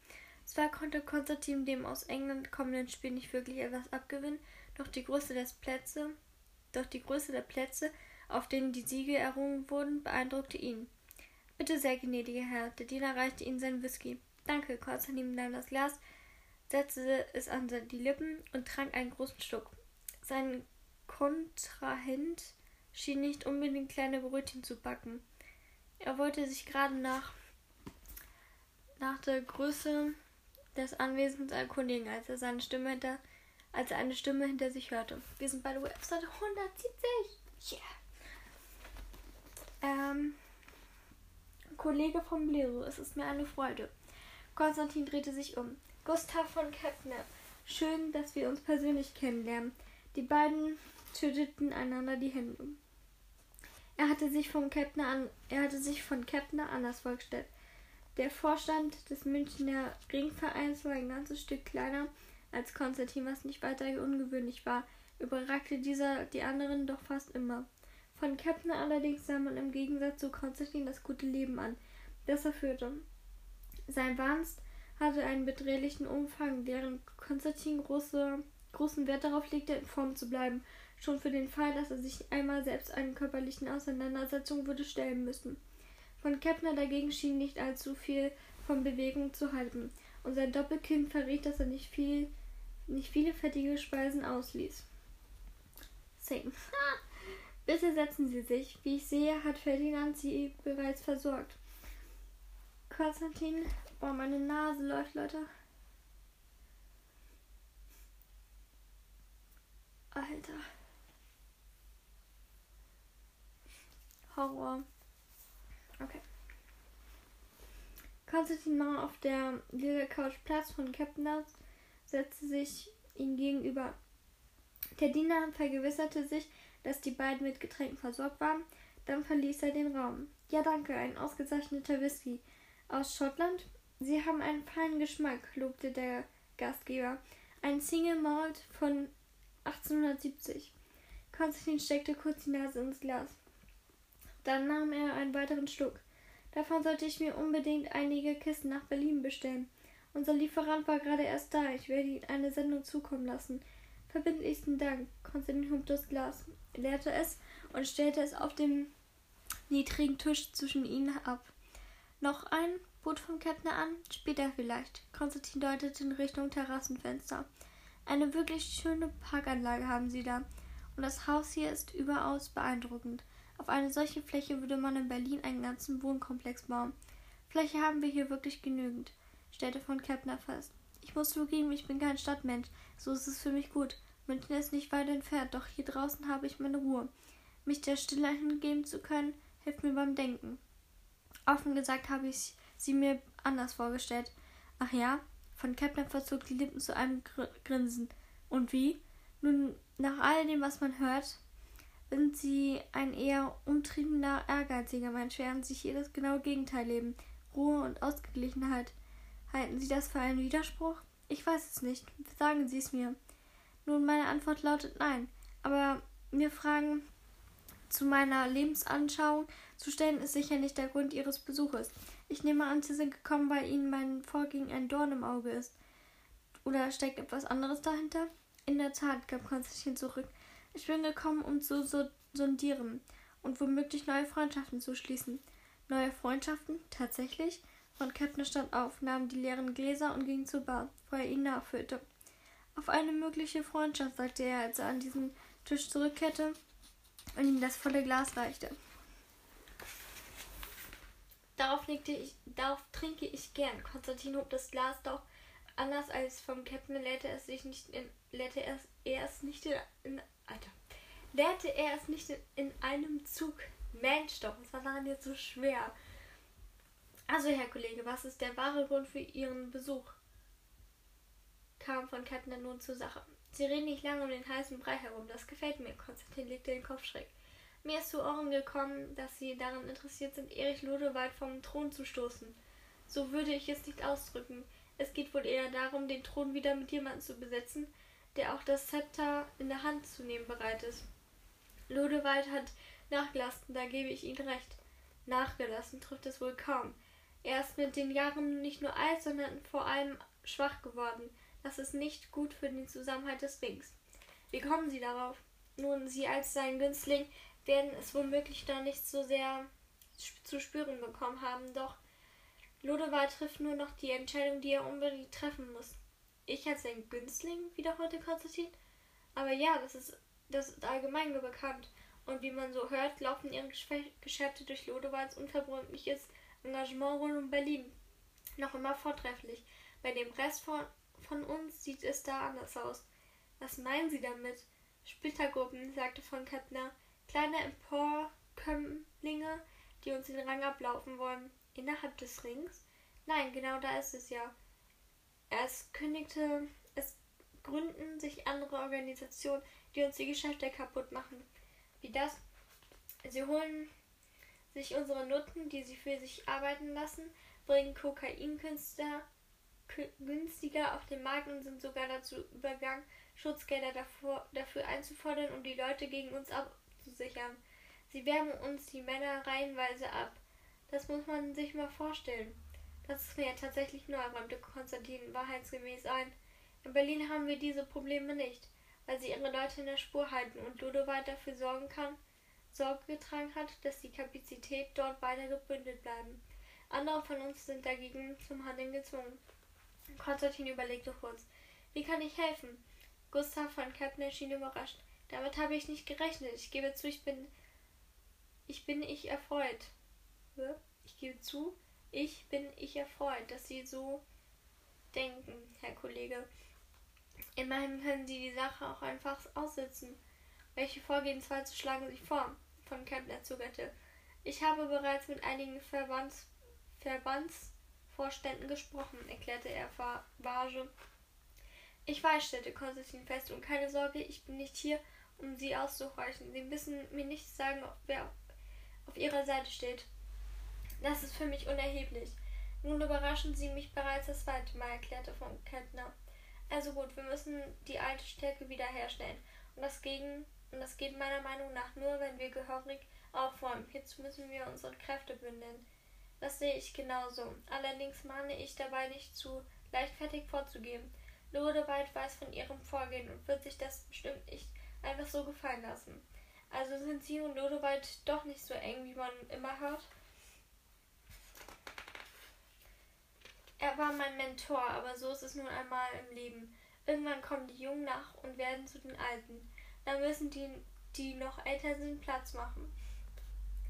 Zwar konnte Konstantin dem aus England kommenden Spiel nicht wirklich etwas abgewinnen, doch die Größe des Plätze doch die Größe der Plätze, auf denen die Siege errungen wurden, beeindruckte ihn. Bitte sehr, gnädiger Herr. Der Diener reichte ihm seinen Whisky. Danke, Konstantin nahm das Glas, setzte es an die Lippen und trank einen großen Schluck. Sein Kontrahent schien nicht unbedingt kleine Brötchen zu backen. Er wollte sich gerade nach, nach der Größe des Anwesens erkundigen, als er seine Stimme hinter als er eine Stimme hinter sich hörte. Wir sind bei der Webseite 170. Yeah. Ähm, Kollege von Bleso, es ist mir eine Freude. Konstantin drehte sich um. Gustav von Kepner. Schön, dass wir uns persönlich kennenlernen. Die beiden schüttelten einander die Hände. Er hatte sich von Kepner an, er hatte sich von Kepner anders vorgestellt. Der Vorstand des Münchner Ringvereins war ein ganzes Stück kleiner als Konstantin, was nicht weiter ungewöhnlich war, überragte dieser die anderen doch fast immer. Von Kepner allerdings sah man im Gegensatz zu Konstantin das gute Leben an, das er führte. Sein Wahnsinn hatte einen bedrohlichen Umfang, während Konstantin große, großen Wert darauf legte, in Form zu bleiben, schon für den Fall, dass er sich einmal selbst einen körperlichen Auseinandersetzung würde stellen müssen. Von Kepner dagegen schien nicht allzu viel von Bewegung zu halten und sein Doppelkinn verriet, dass er nicht viel, nicht viele fettige Speisen ausließ. Same. Bitte setzen Sie sich. Wie ich sehe, hat Ferdinand Sie bereits versorgt. Konstantin, boah, meine Nase läuft, Leute. Alter. Horror. Okay. Konstantin nahm auf der lila Couch Platz von Captain Nuts, setzte sich ihm gegenüber. Der Diener vergewisserte sich, dass die beiden mit Getränken versorgt waren. Dann verließ er den Raum. Ja, danke, ein ausgezeichneter Whisky. Aus Schottland? Sie haben einen feinen Geschmack, lobte der Gastgeber. Ein Single Malt von 1870. Konstantin steckte kurz die Nase ins Glas. Dann nahm er einen weiteren Schluck. Davon sollte ich mir unbedingt einige Kisten nach Berlin bestellen. Unser Lieferant war gerade erst da. Ich werde ihm eine Sendung zukommen lassen. Verbindlichsten Dank. Konstantin hob das Glas, leerte es und stellte es auf dem niedrigen Tisch zwischen ihnen ab. Noch ein? bot vom Kettner an. Später vielleicht. Konstantin deutete in Richtung Terrassenfenster. Eine wirklich schöne Parkanlage haben sie da. Und das Haus hier ist überaus beeindruckend. Auf eine solche Fläche würde man in Berlin einen ganzen Wohnkomplex bauen. Fläche haben wir hier wirklich genügend, stellte von Kepner fest. Ich muss zugeben, ich bin kein Stadtmensch. So ist es für mich gut. München ist nicht weit entfernt, doch hier draußen habe ich meine Ruhe. Mich der Stille hingeben zu können, hilft mir beim Denken. Offen gesagt habe ich sie mir anders vorgestellt. Ach ja? Von Kepner verzog die Lippen zu einem Gr Grinsen. Und wie? Nun, nach all dem, was man hört, sind sie ein eher umtriebener, ehrgeiziger Mensch, während sie hier das genaue Gegenteil leben. Ruhe und Ausgeglichenheit. Halten Sie das für einen Widerspruch? Ich weiß es nicht. Sagen Sie es mir. Nun, meine Antwort lautet nein. Aber mir Fragen zu meiner Lebensanschauung zu stellen, ist sicher nicht der Grund Ihres Besuches. Ich nehme an, Sie sind gekommen, weil Ihnen mein Vorgehen ein Dorn im Auge ist. Oder steckt etwas anderes dahinter? In der Tat, gab Konstantin zurück. Ich bin gekommen, um zu so sondieren und womöglich neue Freundschaften zu schließen. Neue Freundschaften? Tatsächlich? Von Kepner stand auf, nahm die leeren Gläser und ging zur Bar, wo er ihn nachfüllte. Auf eine mögliche Freundschaft, sagte er, als er an diesen Tisch zurückkehrte und ihm das volle Glas reichte. Darauf, ich, darauf trinke ich gern. Konstantin hob das Glas doch. Anders als vom Captain leerte es sich nicht in, leerte er, er es nicht in, in Alter. Leerte er es nicht in, in einem Zug. Mensch doch, was war daran jetzt so schwer? Also, Herr Kollege, was ist der wahre Grund für Ihren Besuch? kam von Kettner nun zur Sache. Sie reden nicht lange um den heißen Brei herum, das gefällt mir. Konstantin legte den Kopf schräg. Mir ist zu Ohren gekommen, dass Sie daran interessiert sind, Erich Ludewald vom Thron zu stoßen. So würde ich es nicht ausdrücken. Es geht wohl eher darum, den Thron wieder mit jemandem zu besetzen, der auch das Zepter in der Hand zu nehmen bereit ist. Ludewald hat nachgelassen, da gebe ich Ihnen recht. Nachgelassen trifft es wohl kaum. Er ist mit den Jahren nicht nur alt, sondern vor allem schwach geworden. Das ist nicht gut für den Zusammenhalt des Rings. Wie kommen Sie darauf? Nun, Sie als sein Günstling werden es womöglich da nicht so sehr zu spüren bekommen haben, doch Lodewald trifft nur noch die Entscheidung, die er unbedingt treffen muss. Ich als sein Günstling, wiederholte Konstantin. Aber ja, das ist, das ist allgemein bekannt. Und wie man so hört, laufen ihre Geschäfte durch Lodewalds unverbrüchliches Engagement rund um Berlin noch immer vortrefflich. Bei dem Rest von, von uns sieht es da anders aus. Was meinen Sie damit? Splittergruppen, sagte von Kettner. Kleine Emporkömmlinge, die uns den Rang ablaufen wollen. Innerhalb des Rings? Nein, genau da ist es ja. Es kündigte, es gründen sich andere Organisationen, die uns die Geschäfte kaputt machen. Wie das? Sie holen sich unsere Nutten, die sie für sich arbeiten lassen, bringen Kokainkünstler günstiger auf den Markt und sind sogar dazu übergegangen, Schutzgelder davor, dafür einzufordern, um die Leute gegen uns abzusichern. Sie werben uns die Männer reihenweise ab. Das muss man sich mal vorstellen. Das ist mir ja tatsächlich neu, räumte Konstantin wahrheitsgemäß ein. In Berlin haben wir diese Probleme nicht, weil sie ihre Leute in der Spur halten und Ludowald dafür sorgen kann, Sorge getragen hat, dass die Kapazität dort weiter gebündelt bleiben. Andere von uns sind dagegen zum Handeln gezwungen. Konstantin überlegte kurz. Wie kann ich helfen? Gustav von Kepner schien überrascht. Damit habe ich nicht gerechnet. Ich gebe zu, ich bin. Ich bin ich erfreut. Ich gebe zu, ich bin ich erfreut, dass Sie so denken, Herr Kollege. Immerhin können Sie die Sache auch einfach aussitzen. Welche Vorgehensweise schlagen Sie vor? Von Kempner zögerte. Ich habe bereits mit einigen Verbands, Verbandsvorständen gesprochen, erklärte er vage. Ich weiß, stellte Konstantin fest, und keine Sorge, ich bin nicht hier, um Sie auszuhorchen. Sie müssen mir nicht sagen, wer auf Ihrer Seite steht. Das ist für mich unerheblich. Nun überraschen Sie mich bereits das zweite Mal, erklärte von Kettner. Also gut, wir müssen die alte Stärke wiederherstellen. Und das, gegen, und das geht meiner Meinung nach nur, wenn wir gehörig aufräumen. Hierzu müssen wir unsere Kräfte bündeln. Das sehe ich genauso. Allerdings mahne ich dabei nicht zu leichtfertig vorzugeben. Lodewald weiß von ihrem Vorgehen und wird sich das bestimmt nicht einfach so gefallen lassen. Also sind Sie und Lodewald doch nicht so eng, wie man immer hört? Er war mein Mentor, aber so ist es nun einmal im Leben. Irgendwann kommen die Jungen nach und werden zu den Alten. Dann müssen die, die noch älter sind, Platz machen.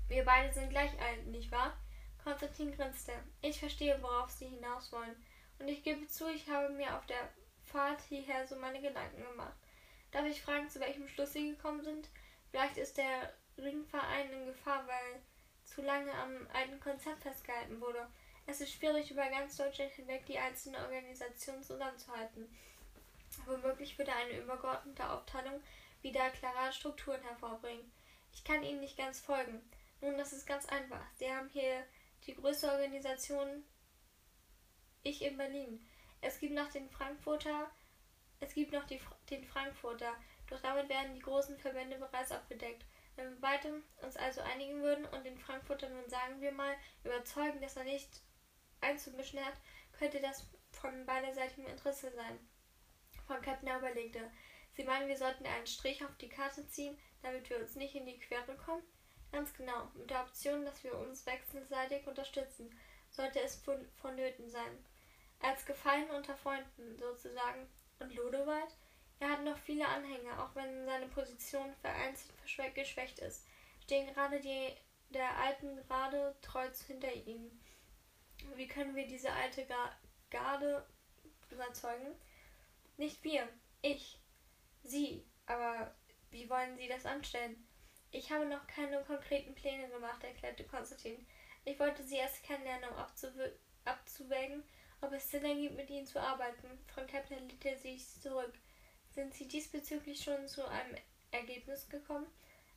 Wir beide sind gleich alt, nicht wahr? Konstantin grinste. Ich verstehe, worauf Sie hinaus wollen. Und ich gebe zu, ich habe mir auf der Fahrt hierher so meine Gedanken gemacht. Darf ich fragen, zu welchem Schluss Sie gekommen sind? Vielleicht ist der Ringverein in Gefahr, weil zu lange am alten Konzept festgehalten wurde. Es ist schwierig, über ganz Deutschland hinweg die einzelnen Organisationen zusammenzuhalten. Womöglich würde eine übergeordnete Aufteilung wieder klare Strukturen hervorbringen. Ich kann Ihnen nicht ganz folgen. Nun, das ist ganz einfach. Sie haben hier die größte Organisation, ich in Berlin. Es gibt noch den Frankfurter, es gibt noch die, den Frankfurter, doch damit werden die großen Verbände bereits abgedeckt. Wenn wir beide uns also einigen würden und den Frankfurter nun sagen wir mal überzeugen, dass er nicht einzumischen hat, könnte das von beiderseitigem Interesse sein. Von Kettner überlegte. Sie meinen, wir sollten einen Strich auf die Karte ziehen, damit wir uns nicht in die Quere kommen? Ganz genau, mit der Option, dass wir uns wechselseitig unterstützen, sollte es vonnöten sein. Als Gefallen unter Freunden sozusagen. Und Lodewald? Er hat noch viele Anhänger, auch wenn seine Position vereinzelt geschwächt ist. Stehen gerade die der alten gerade treu hinter ihm. Wie können wir diese alte Garde überzeugen? Nicht wir, ich, Sie. Aber wie wollen Sie das anstellen? Ich habe noch keine konkreten Pläne gemacht, erklärte Konstantin. Ich wollte Sie erst kennenlernen, um abzuwägen, ob es Sinn ergibt, mit Ihnen zu arbeiten. Frau Kepler lehnte sich zurück. Sind Sie diesbezüglich schon zu einem Ergebnis gekommen?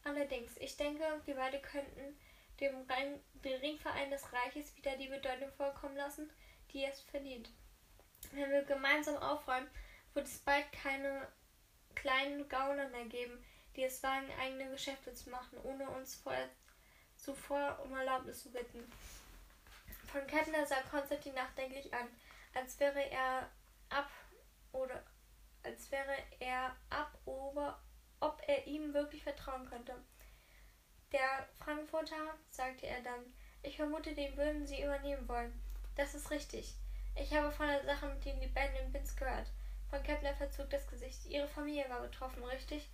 Allerdings, ich denke, wir beide könnten dem Ringverein des Reiches wieder die Bedeutung vorkommen lassen, die es verdient. Wenn wir gemeinsam aufräumen, wird es bald keine kleinen Gauner mehr geben, die es wagen, eigene Geschäfte zu machen, ohne uns vorher, zuvor um Erlaubnis zu bitten. Von Kettner sah Konstantin nachdenklich an, als wäre er ab oder als wäre er ab, ob er ihm wirklich vertrauen könnte. Der Frankfurter, sagte er dann, ich vermute, den würden Sie übernehmen wollen. Das ist richtig. Ich habe von der Sache mit den Libellen in Binz gehört. Von Kepler verzog das Gesicht. Ihre Familie war betroffen, richtig?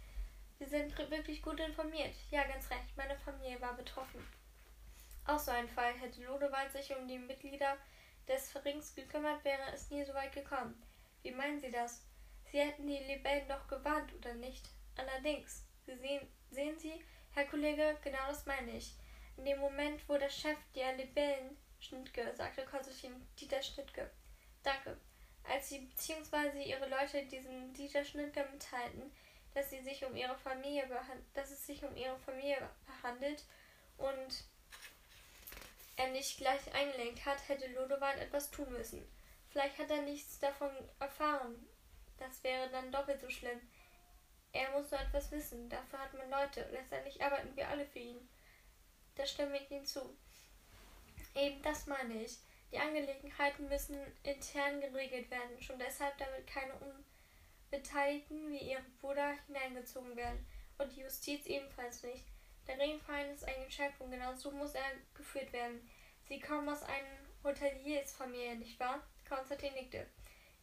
Sie sind wirklich gut informiert. Ja, ganz recht. Meine Familie war betroffen. Auch so ein Fall. Hätte Lodewald sich um die Mitglieder des Rings gekümmert, wäre es nie so weit gekommen. Wie meinen Sie das? Sie hätten die Libellen doch gewarnt, oder nicht? Allerdings. Sie sehen, sehen Sie, Herr Kollege, genau das meine ich. In dem Moment, wo der Chef der Libellen Schnittke, sagte Konstantin Dieter Schnittke. Danke. Als sie bzw. ihre Leute diesem Dieter Schnittke mitteilten, dass sie sich um ihre Familie dass es sich um ihre Familie handelt und er nicht gleich eingelenkt hat, hätte Lodowan etwas tun müssen. Vielleicht hat er nichts davon erfahren. Das wäre dann doppelt so schlimm. Er muss nur etwas wissen. Dafür hat man Leute. Letztendlich arbeiten wir alle für ihn. Da stimme ich Ihnen zu. Eben das meine ich. Die Angelegenheiten müssen intern geregelt werden, schon deshalb, damit keine Unbeteiligten wie Ihr Bruder hineingezogen werden. Und die Justiz ebenfalls nicht. Der Ringverein ist ein Geschäft und genau so muss er geführt werden. Sie kommen aus einer Hoteliersfamilie, nicht wahr? Konstantin nickte.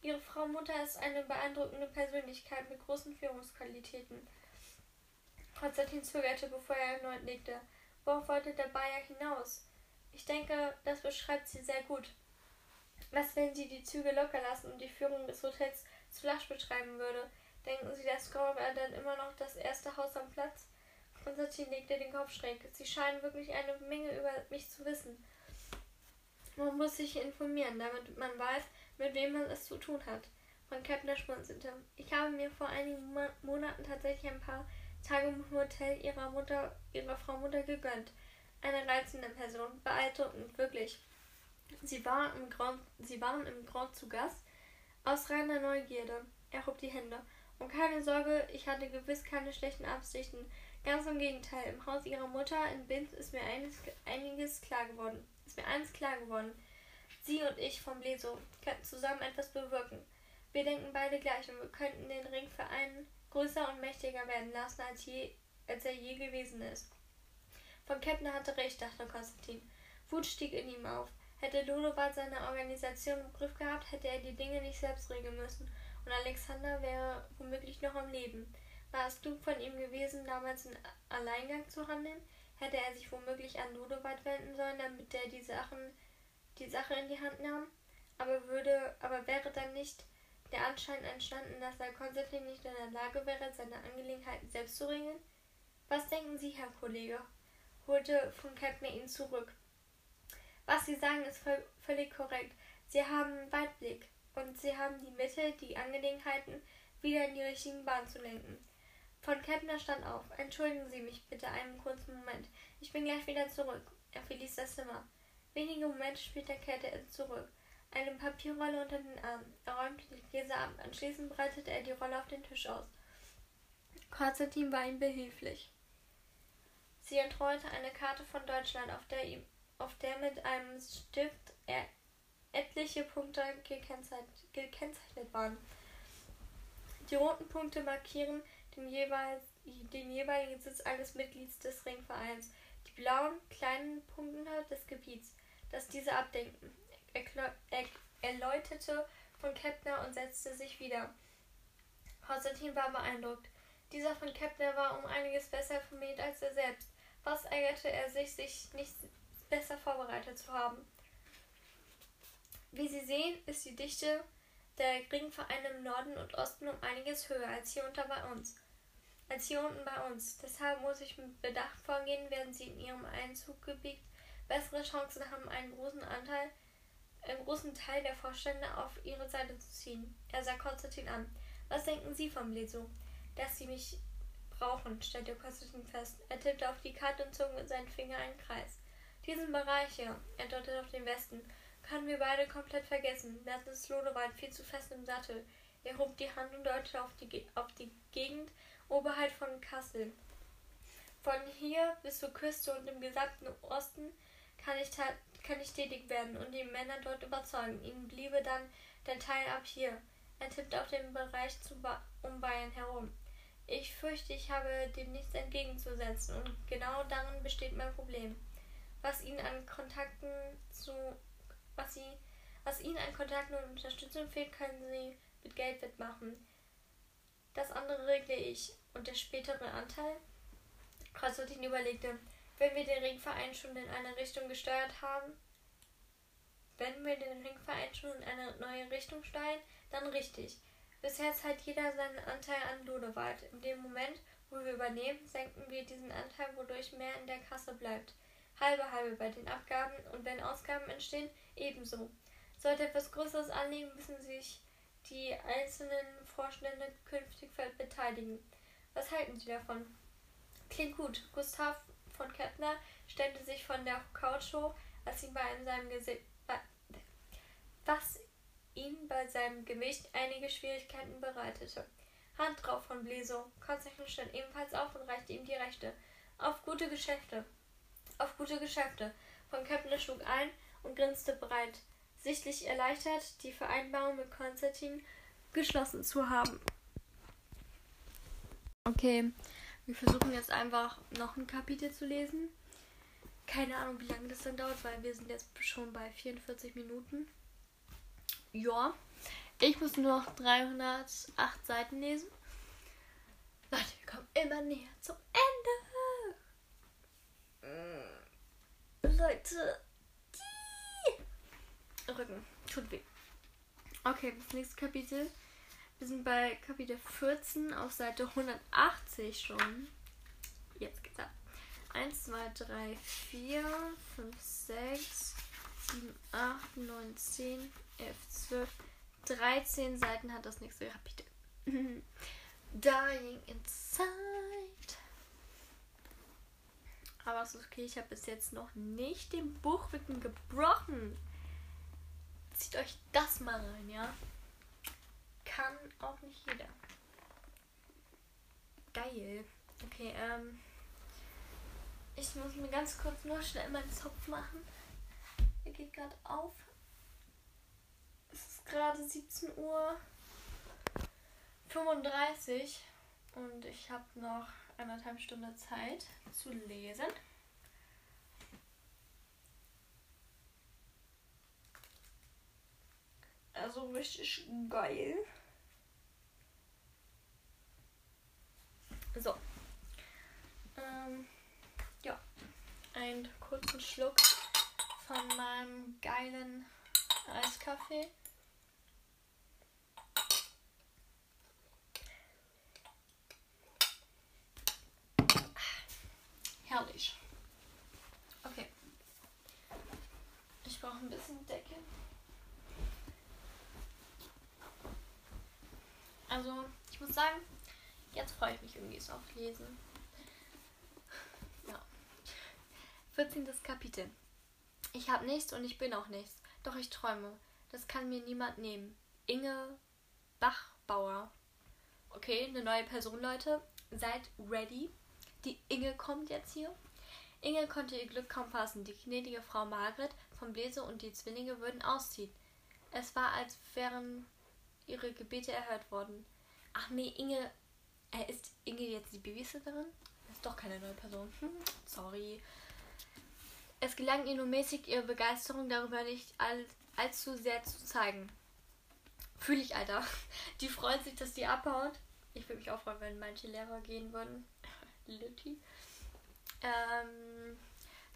Ihre Frau Mutter ist eine beeindruckende Persönlichkeit mit großen Führungsqualitäten. Konstantin zögerte, bevor er erneut nickte. Worauf wollte der Bayer hinaus? Ich denke, das beschreibt sie sehr gut. Was, wenn sie die Züge locker lassen und die Führung des Hotels zu lasch betreiben würde? Denken Sie, dass Grau wäre dann immer noch das erste Haus am Platz? Konstantin legte den Kopf schräg. Sie scheinen wirklich eine Menge über mich zu wissen. Man muss sich informieren, damit man weiß, mit wem man es zu tun hat. Von Kepner schmunzelte. Ich habe mir vor einigen Monaten tatsächlich ein paar Tage im Hotel ihrer Mutter, ihrer Frau Mutter gegönnt. Eine reizende Person, beeindruckend, wirklich. Sie, war im Grand, sie waren im Grand zu Gast, aus reiner Neugierde. Er hob die Hände. Und keine Sorge, ich hatte gewiss keine schlechten Absichten. Ganz im Gegenteil, im Haus ihrer Mutter in Binz ist mir einiges, einiges klar geworden. Ist mir eines klar geworden. Sie und ich vom Leso könnten zusammen etwas bewirken. Wir denken beide gleich und wir könnten den Ringverein größer und mächtiger werden lassen, als, je, als er je gewesen ist. Von Kepner hatte recht, dachte Konstantin. Wut stieg in ihm auf. Hätte Ludowald seine Organisation im Griff gehabt, hätte er die Dinge nicht selbst regeln müssen, und Alexander wäre womöglich noch am Leben. War es klug von ihm gewesen, damals in Alleingang zu handeln? Hätte er sich womöglich an Ludowald wenden sollen, damit er die Sachen, die Sache in die Hand nahm? Aber würde, aber wäre dann nicht der Anschein entstanden, dass er Konstantin nicht in der Lage wäre, seine Angelegenheiten selbst zu regeln? Was denken Sie, Herr Kollege? Holte von Kepner ihn zurück. Was Sie sagen, ist völlig korrekt. Sie haben Weitblick und Sie haben die Mittel, die Angelegenheiten wieder in die richtigen Bahn zu lenken. Von Kepner stand auf. Entschuldigen Sie mich bitte einen kurzen Moment. Ich bin gleich wieder zurück. Er verließ das Zimmer. Wenige Momente später kehrte er zurück. Eine Papierrolle unter den Arm. Er räumte die Gläser ab. Anschließend breitete er die Rolle auf den Tisch aus. Konstantin war ihm behilflich. Sie entrollte eine Karte von Deutschland, auf der, ihm, auf der mit einem Stift etliche Punkte gekennzeichnet, waren. Die roten Punkte markieren den, jeweils, den jeweiligen Sitz eines Mitglieds des Ringvereins. Die blauen kleinen Punkte des Gebiets, das diese abdenken. Er, er läutete von Kepner und setzte sich wieder. Konstantin war beeindruckt. Dieser von Kepner war um einiges besser informiert als er selbst. Was ärgerte er sich, sich nicht besser vorbereitet zu haben? Wie Sie sehen, ist die Dichte der Ringvereine im Norden und Osten um einiges höher als hier unter bei uns. Als hier unten bei uns. Deshalb muss ich mit Bedacht vorgehen, werden Sie in Ihrem Einzuggebiet bessere Chancen haben, einen großen Anteil, einen großen Teil der Vorstände auf Ihre Seite zu ziehen. Er sah Konstantin an. Was denken Sie vom Leso? Dass Sie mich brauchen, stellte Konstantin fest. Er tippte auf die Karte und zog mit seinen Fingern einen Kreis. Diesen Bereich hier, er deutete auf den Westen, können wir beide komplett vergessen. Merten ist Lodewald viel zu fest im Sattel. Er hob die Hand und deutete auf die, auf die Gegend oberhalb von Kassel. Von hier bis zur Küste und im gesamten Osten kann ich, kann ich tätig werden und die Männer dort überzeugen. Ihnen bliebe dann der Teil ab hier. Er tippte auf den Bereich zu ba um Bayern herum. Ich fürchte, ich habe dem nichts entgegenzusetzen und genau darin besteht mein Problem. Was Ihnen an Kontakten zu was Sie was Ihnen an Kontakten und Unterstützung fehlt, können Sie mit Geld wettmachen. Das andere regle ich. Und der spätere Anteil? Konstantin überlegte, wenn wir den Ringverein schon in eine Richtung gesteuert haben, wenn wir den Ringverein schon in eine neue Richtung steuern, dann richtig. Bisher zahlt jeder seinen Anteil an Ludewald. In dem Moment, wo wir übernehmen, senken wir diesen Anteil, wodurch mehr in der Kasse bleibt. Halbe halbe bei den Abgaben und wenn Ausgaben entstehen, ebenso. Sollte etwas Größeres anliegen, müssen sich die einzelnen Vorstände künftig beteiligen. Was halten Sie davon? Klingt gut. Gustav von Kettner stellte sich von der Couch hoch, als ihm bei seinem Gesicht was ihm bei seinem Gewicht einige Schwierigkeiten bereitete. Hand drauf von Bleso. Konstantin stand ebenfalls auf und reichte ihm die rechte. Auf gute Geschäfte. Auf gute Geschäfte. Von Kepner schlug ein und grinste breit, sichtlich erleichtert, die Vereinbarung mit Konstantin geschlossen zu haben. Okay, wir versuchen jetzt einfach noch ein Kapitel zu lesen. Keine Ahnung, wie lange das dann dauert, weil wir sind jetzt schon bei 44 Minuten ja, Ich muss nur noch 308 Seiten lesen. Leute, wir kommen immer näher zum Ende. Leute, die Rücken tut weh. Okay, das nächste Kapitel. Wir sind bei Kapitel 14 auf Seite 180 schon. Jetzt geht's ab. 1, 2, 3, 4, 5, 6, 7, 8, 9, 10, 11, 12, 13 Seiten hat das nächste Kapitel. Dying Inside. Aber es ist okay, ich habe bis jetzt noch nicht den Buchrücken gebrochen. Zieht euch das mal rein, ja? Kann auch nicht jeder. Geil. Okay, ähm. Ich muss mir ganz kurz nur schnell meinen Zopf machen. Er geht gerade auf. Ist gerade 17 Uhr 35 und ich habe noch anderthalb Stunden Zeit zu lesen. Also richtig geil. So. Ähm, ja. Einen kurzen Schluck von meinem geilen Eiskaffee. Herrlich. Okay. Ich brauche ein bisschen Decke. Also, ich muss sagen, jetzt freue ich mich irgendwie so auf Lesen. Ja. 14. Kapitel. Ich habe nichts und ich bin auch nichts. Doch ich träume. Das kann mir niemand nehmen. Inge Bachbauer. Okay, eine neue Person, Leute. Seid ready. Die Inge kommt jetzt hier. Inge konnte ihr Glück kaum fassen. Die gnädige Frau Margret vom Bläse und die Zwillinge würden ausziehen. Es war, als wären ihre Gebete erhört worden. Ach nee, Inge. Äh, ist Inge jetzt die Babysitterin? Das ist doch keine neue Person. Hm, sorry. Es gelang ihr nur mäßig, ihre Begeisterung darüber nicht all, allzu sehr zu zeigen. Fühle ich, Alter. Die freut sich, dass die abhaut. Ich würde mich auch freuen, wenn manche Lehrer gehen würden. Litti. Ähm,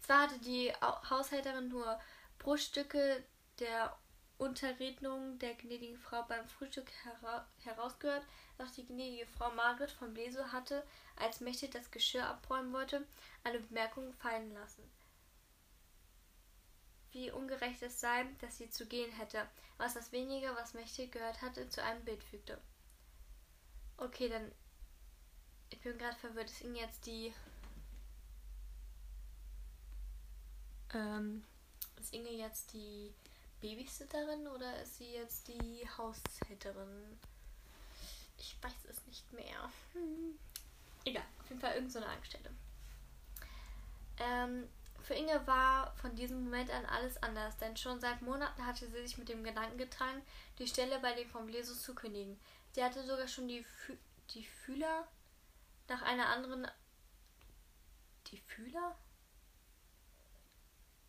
zwar hatte die Haushälterin nur Bruststücke der Unterrednung der gnädigen Frau beim Frühstück hera herausgehört, doch die gnädige Frau Margret von Blesow hatte, als Mächte das Geschirr abräumen wollte, eine Bemerkung fallen lassen. Wie ungerecht es sei, dass sie zu gehen hätte, was das wenige, was Mächte gehört hatte, zu einem Bild fügte. Okay, dann ich bin gerade verwirrt. Ist Ihnen jetzt die. Ähm, ist Inge jetzt die Babysitterin oder ist sie jetzt die Haushälterin? Ich weiß es nicht mehr. Hm. Egal, auf jeden Fall irgendeine so Angestellte. Ähm, für Inge war von diesem Moment an alles anders, denn schon seit Monaten hatte sie sich mit dem Gedanken getragen, die Stelle bei den vom Lesus zu kündigen. Sie hatte sogar schon die, Fü die Fühler nach einer anderen. Die Fühler?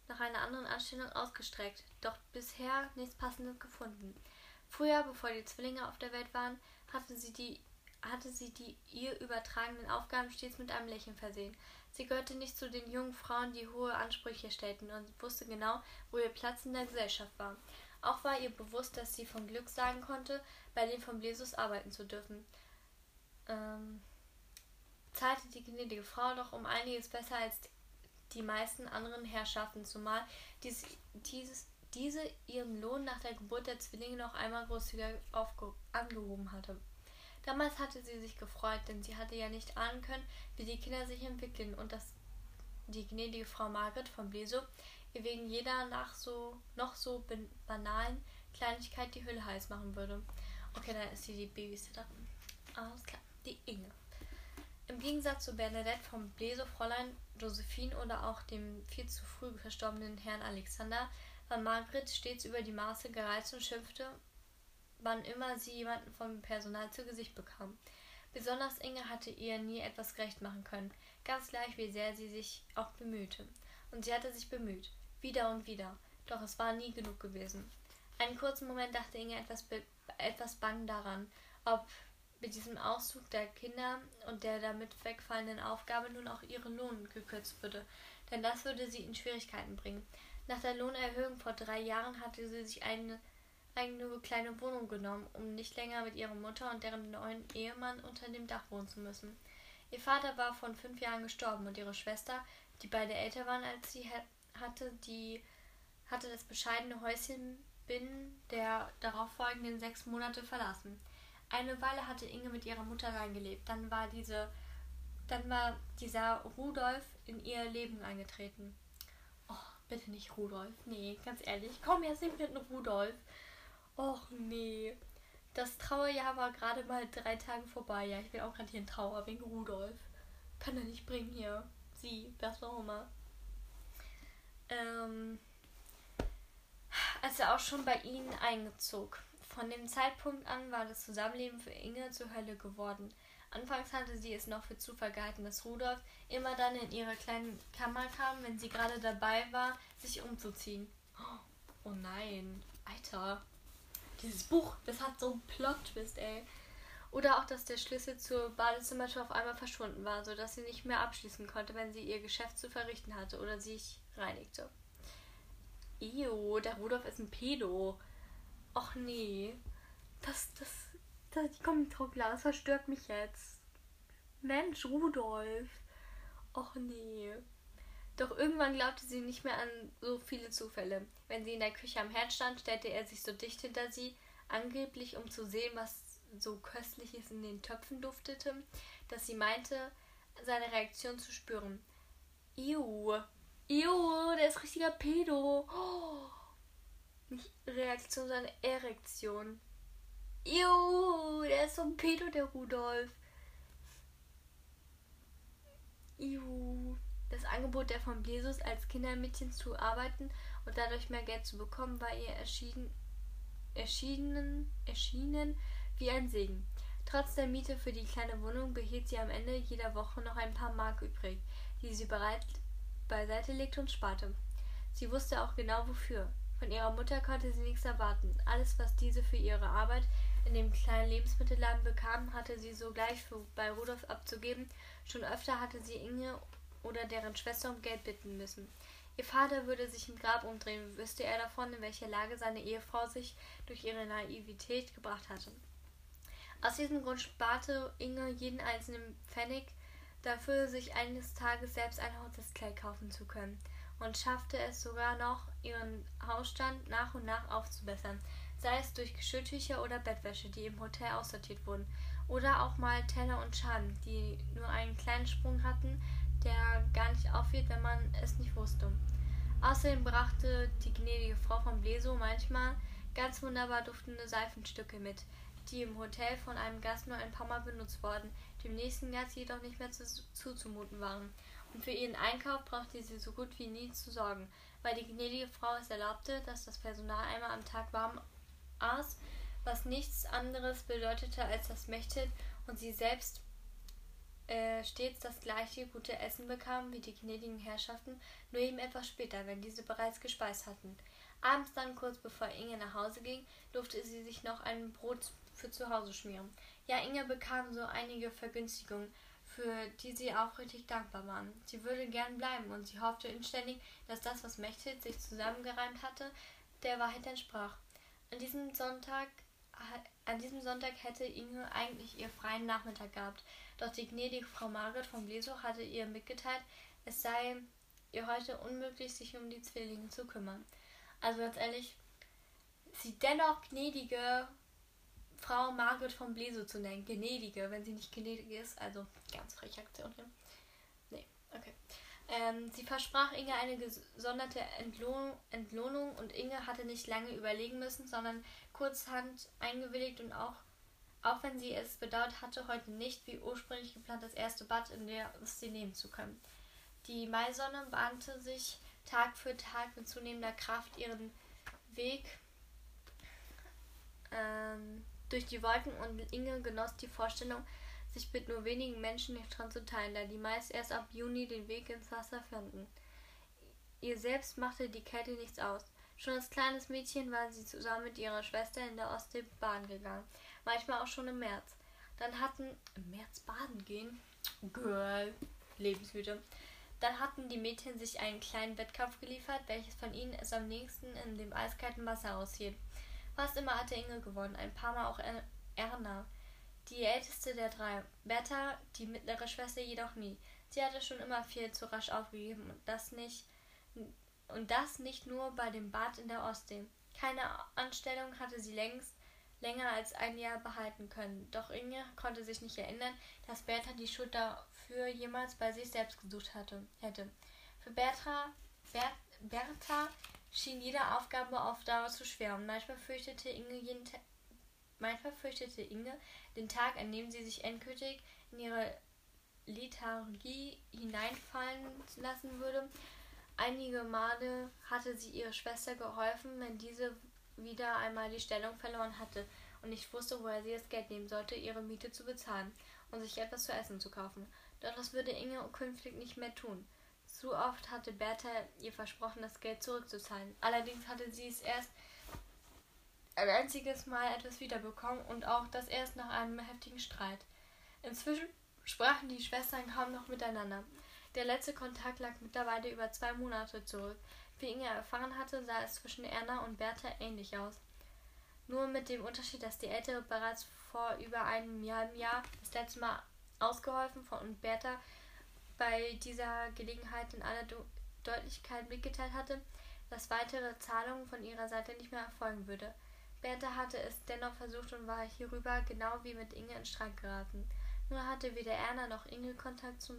Nach einer anderen Anstellung ausgestreckt, doch bisher nichts Passendes gefunden. Früher, bevor die Zwillinge auf der Welt waren, hatte sie die hatte sie die ihr übertragenen Aufgaben stets mit einem Lächeln versehen. Sie gehörte nicht zu den jungen Frauen, die hohe Ansprüche stellten und wusste genau, wo ihr Platz in der Gesellschaft war. Auch war ihr bewusst, dass sie von Glück sagen konnte, bei den von Blesus arbeiten zu dürfen. Ähm, zahlte die gnädige Frau doch um einiges besser als die meisten anderen Herrschaften, zumal dies, dieses, diese ihren Lohn nach der Geburt der Zwillinge noch einmal großzügig angehoben hatte. Damals hatte sie sich gefreut, denn sie hatte ja nicht ahnen können, wie die Kinder sich entwickeln und dass die gnädige Frau Margret von Blesow ihr wegen jeder nach so noch so banalen Kleinigkeit die Hülle heiß machen würde. Okay, dann ist sie die Babysitterin. Alles klar. Die Inge. Im Gegensatz zu Bernadette vom Bleso Fräulein Josephine oder auch dem viel zu früh verstorbenen Herrn Alexander war Margret stets über die Maße gereizt und schimpfte, wann immer sie jemanden vom Personal zu Gesicht bekam. Besonders Inge hatte ihr nie etwas gerecht machen können, ganz gleich wie sehr sie sich auch bemühte. Und sie hatte sich bemüht, wieder und wieder, doch es war nie genug gewesen. Einen kurzen Moment dachte Inge etwas, etwas bang daran, ob mit diesem Auszug der Kinder und der damit wegfallenden Aufgabe nun auch ihre Lohn gekürzt würde, denn das würde sie in Schwierigkeiten bringen. Nach der Lohnerhöhung vor drei Jahren hatte sie sich eine eigene kleine Wohnung genommen, um nicht länger mit ihrer Mutter und deren neuen Ehemann unter dem Dach wohnen zu müssen. Ihr Vater war vor fünf Jahren gestorben und ihre Schwester, die beide älter waren als sie hatte, die hatte das bescheidene Häuschen binnen der darauffolgenden sechs Monate verlassen. Eine Weile hatte Inge mit ihrer Mutter reingelebt. Dann war diese, dann war dieser Rudolf in ihr Leben eingetreten. Oh, bitte nicht Rudolf. Nee, ganz ehrlich, komm jetzt nicht mit einem Rudolf. Och nee. Das Trauerjahr war gerade mal drei Tage vorbei. Ja, ich bin auch gerade hier in Trauer wegen Rudolf. Kann er nicht bringen hier. Sie, was auch immer. Ähm, als er auch schon bei ihnen einzog. Von dem Zeitpunkt an war das Zusammenleben für Inge zur Hölle geworden. Anfangs hatte sie es noch für Zufall gehalten, dass Rudolf immer dann in ihre kleine Kammer kam, wenn sie gerade dabei war, sich umzuziehen. Oh nein, Alter. Dieses Buch, das hat so einen Plot-Twist, ey. Oder auch, dass der Schlüssel zur Badezimmertür auf einmal verschwunden war, sodass sie nicht mehr abschließen konnte, wenn sie ihr Geschäft zu verrichten hatte oder sich reinigte. Eo, der Rudolf ist ein Pedo. Och nee. Das, das, das, die Kommentare, das verstört mich jetzt. Mensch, Rudolf. Och nee. Doch irgendwann glaubte sie nicht mehr an so viele Zufälle. Wenn sie in der Küche am Herd stand, stellte er sich so dicht hinter sie, angeblich um zu sehen, was so köstliches in den Töpfen duftete, dass sie meinte, seine Reaktion zu spüren. Iu, iu, der ist richtiger Pedo. Oh. Nicht Reaktion, sondern Erektion. Iu, der ist so ein Pedo, der Rudolf. Iu. Das Angebot der von Blesus als Kindermädchen zu arbeiten und dadurch mehr Geld zu bekommen, war ihr erschienen, erschienen, erschienen wie ein Segen. Trotz der Miete für die kleine Wohnung behielt sie am Ende jeder Woche noch ein paar Mark übrig, die sie bereit beiseite legte und sparte. Sie wusste auch genau wofür. Von ihrer Mutter konnte sie nichts erwarten. Alles, was diese für ihre Arbeit in dem kleinen Lebensmittelladen bekam, hatte sie sogleich für, bei Rudolf abzugeben. Schon öfter hatte sie Inge oder deren Schwester um Geld bitten müssen. Ihr Vater würde sich im Grab umdrehen, wüsste er davon, in welcher Lage seine Ehefrau sich durch ihre Naivität gebracht hatte. Aus diesem Grund sparte Inge jeden einzelnen Pfennig dafür, sich eines Tages selbst ein Hochzeitskleid kaufen zu können und schaffte es sogar noch, ihren Hausstand nach und nach aufzubessern, sei es durch Geschirrtücher oder Bettwäsche, die im Hotel aussortiert wurden, oder auch mal Teller und Schalen, die nur einen kleinen Sprung hatten, der gar nicht auffiel, wenn man es nicht wusste. Außerdem brachte die gnädige Frau von Bleso manchmal ganz wunderbar duftende Seifenstücke mit, die im Hotel von einem Gast nur ein paar Mal benutzt wurden, dem nächsten Gast jedoch nicht mehr zu, zuzumuten waren und für ihren Einkauf brauchte sie so gut wie nie zu sorgen, weil die gnädige Frau es erlaubte, dass das Personal einmal am Tag warm aß, was nichts anderes bedeutete, als dass Mechtet und sie selbst äh, stets das gleiche gute Essen bekamen wie die gnädigen Herrschaften, nur eben etwas später, wenn diese bereits gespeist hatten. Abends dann, kurz bevor Inge nach Hause ging, durfte sie sich noch ein Brot für zu Hause schmieren. Ja, Inge bekam so einige Vergünstigungen, für die sie auch richtig dankbar waren. Sie würde gern bleiben und sie hoffte inständig, dass das, was Mechthild sich zusammengereimt hatte, der Wahrheit entsprach. An diesem Sonntag an diesem Sonntag hätte Inge eigentlich ihr freien Nachmittag gehabt, doch die gnädige Frau Margret von Blesow hatte ihr mitgeteilt, es sei ihr heute unmöglich, sich um die Zwillinge zu kümmern. Also ganz ehrlich, sie dennoch gnädige Frau Margaret von Bleso zu nennen. Gnädige, wenn sie nicht gnädig ist. Also ganz freche Aktion hier. Nee, okay. Ähm, sie versprach Inge eine gesonderte Entlohn Entlohnung und Inge hatte nicht lange überlegen müssen, sondern kurzhand eingewilligt und auch, auch wenn sie es bedauert hatte, heute nicht wie ursprünglich geplant das erste Bad in der sie nehmen zu können. Die Maisonne bahnte sich Tag für Tag mit zunehmender Kraft ihren Weg ähm, durch die Wolken und Inge genoss die Vorstellung, sich mit nur wenigen Menschen Strand zu teilen, da die meist erst ab Juni den Weg ins Wasser fanden. Ihr selbst machte die Kälte nichts aus. Schon als kleines Mädchen war sie zusammen mit ihrer Schwester in der Ostsee baden gegangen, manchmal auch schon im März. Dann hatten im März baden gehen, Girl, lebensmüde. Dann hatten die Mädchen sich einen kleinen Wettkampf geliefert, welches von ihnen es am nächsten in dem eiskalten Wasser aushielt. Fast immer hatte Inge gewonnen, ein paar Mal auch Erna, die älteste der drei. Bertha, die mittlere Schwester, jedoch nie. Sie hatte schon immer viel zu rasch aufgegeben und das nicht und das nicht nur bei dem Bad in der Ostsee. Keine Anstellung hatte sie längst länger als ein Jahr behalten können. Doch Inge konnte sich nicht erinnern, dass Bertha die Schuld dafür jemals bei sich selbst gesucht hatte, hätte. Für Bertha, Bert, Bertha schien jede Aufgabe auf Dauer zu schwer und manchmal fürchtete Inge jeden Ta manchmal fürchtete Inge den Tag, an dem sie sich endgültig in ihre Lethargie hineinfallen lassen würde Einige Male hatte sie ihrer Schwester geholfen, wenn diese wieder einmal die Stellung verloren hatte und nicht wusste, woher sie das Geld nehmen sollte, ihre Miete zu bezahlen und sich etwas zu essen zu kaufen. Doch das würde Inge künftig nicht mehr tun. Zu oft hatte Bertha ihr versprochen, das Geld zurückzuzahlen. Allerdings hatte sie es erst ein einziges Mal etwas wiederbekommen und auch das erst nach einem heftigen Streit. Inzwischen sprachen die Schwestern kaum noch miteinander. Der letzte Kontakt lag mittlerweile über zwei Monate zurück. Wie Inge erfahren hatte, sah es zwischen Erna und Bertha ähnlich aus. Nur mit dem Unterschied, dass die Ältere bereits vor über einem halben Jahr das letzte Mal ausgeholfen von und Bertha bei dieser Gelegenheit in aller De Deutlichkeit mitgeteilt hatte, dass weitere Zahlungen von ihrer Seite nicht mehr erfolgen würde. Bertha hatte es dennoch versucht und war hierüber genau wie mit Inge in Streit geraten. Nur hatte weder Erna noch Inge Kontakt zu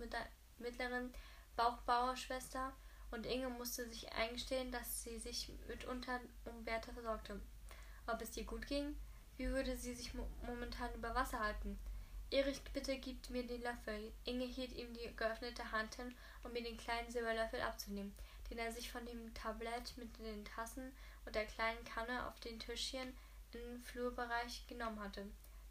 mittleren Bauchbauerschwester und Inge musste sich eingestehen, dass sie sich mitunter um Bertha versorgte. Ob es ihr gut ging? Wie würde sie sich mo momentan über Wasser halten? Erich, bitte gib mir den Löffel. Inge hielt ihm die geöffnete Hand hin, um mir den kleinen Silberlöffel abzunehmen, den er sich von dem Tablett mit den Tassen und der kleinen Kanne auf den Tischchen im Flurbereich genommen hatte.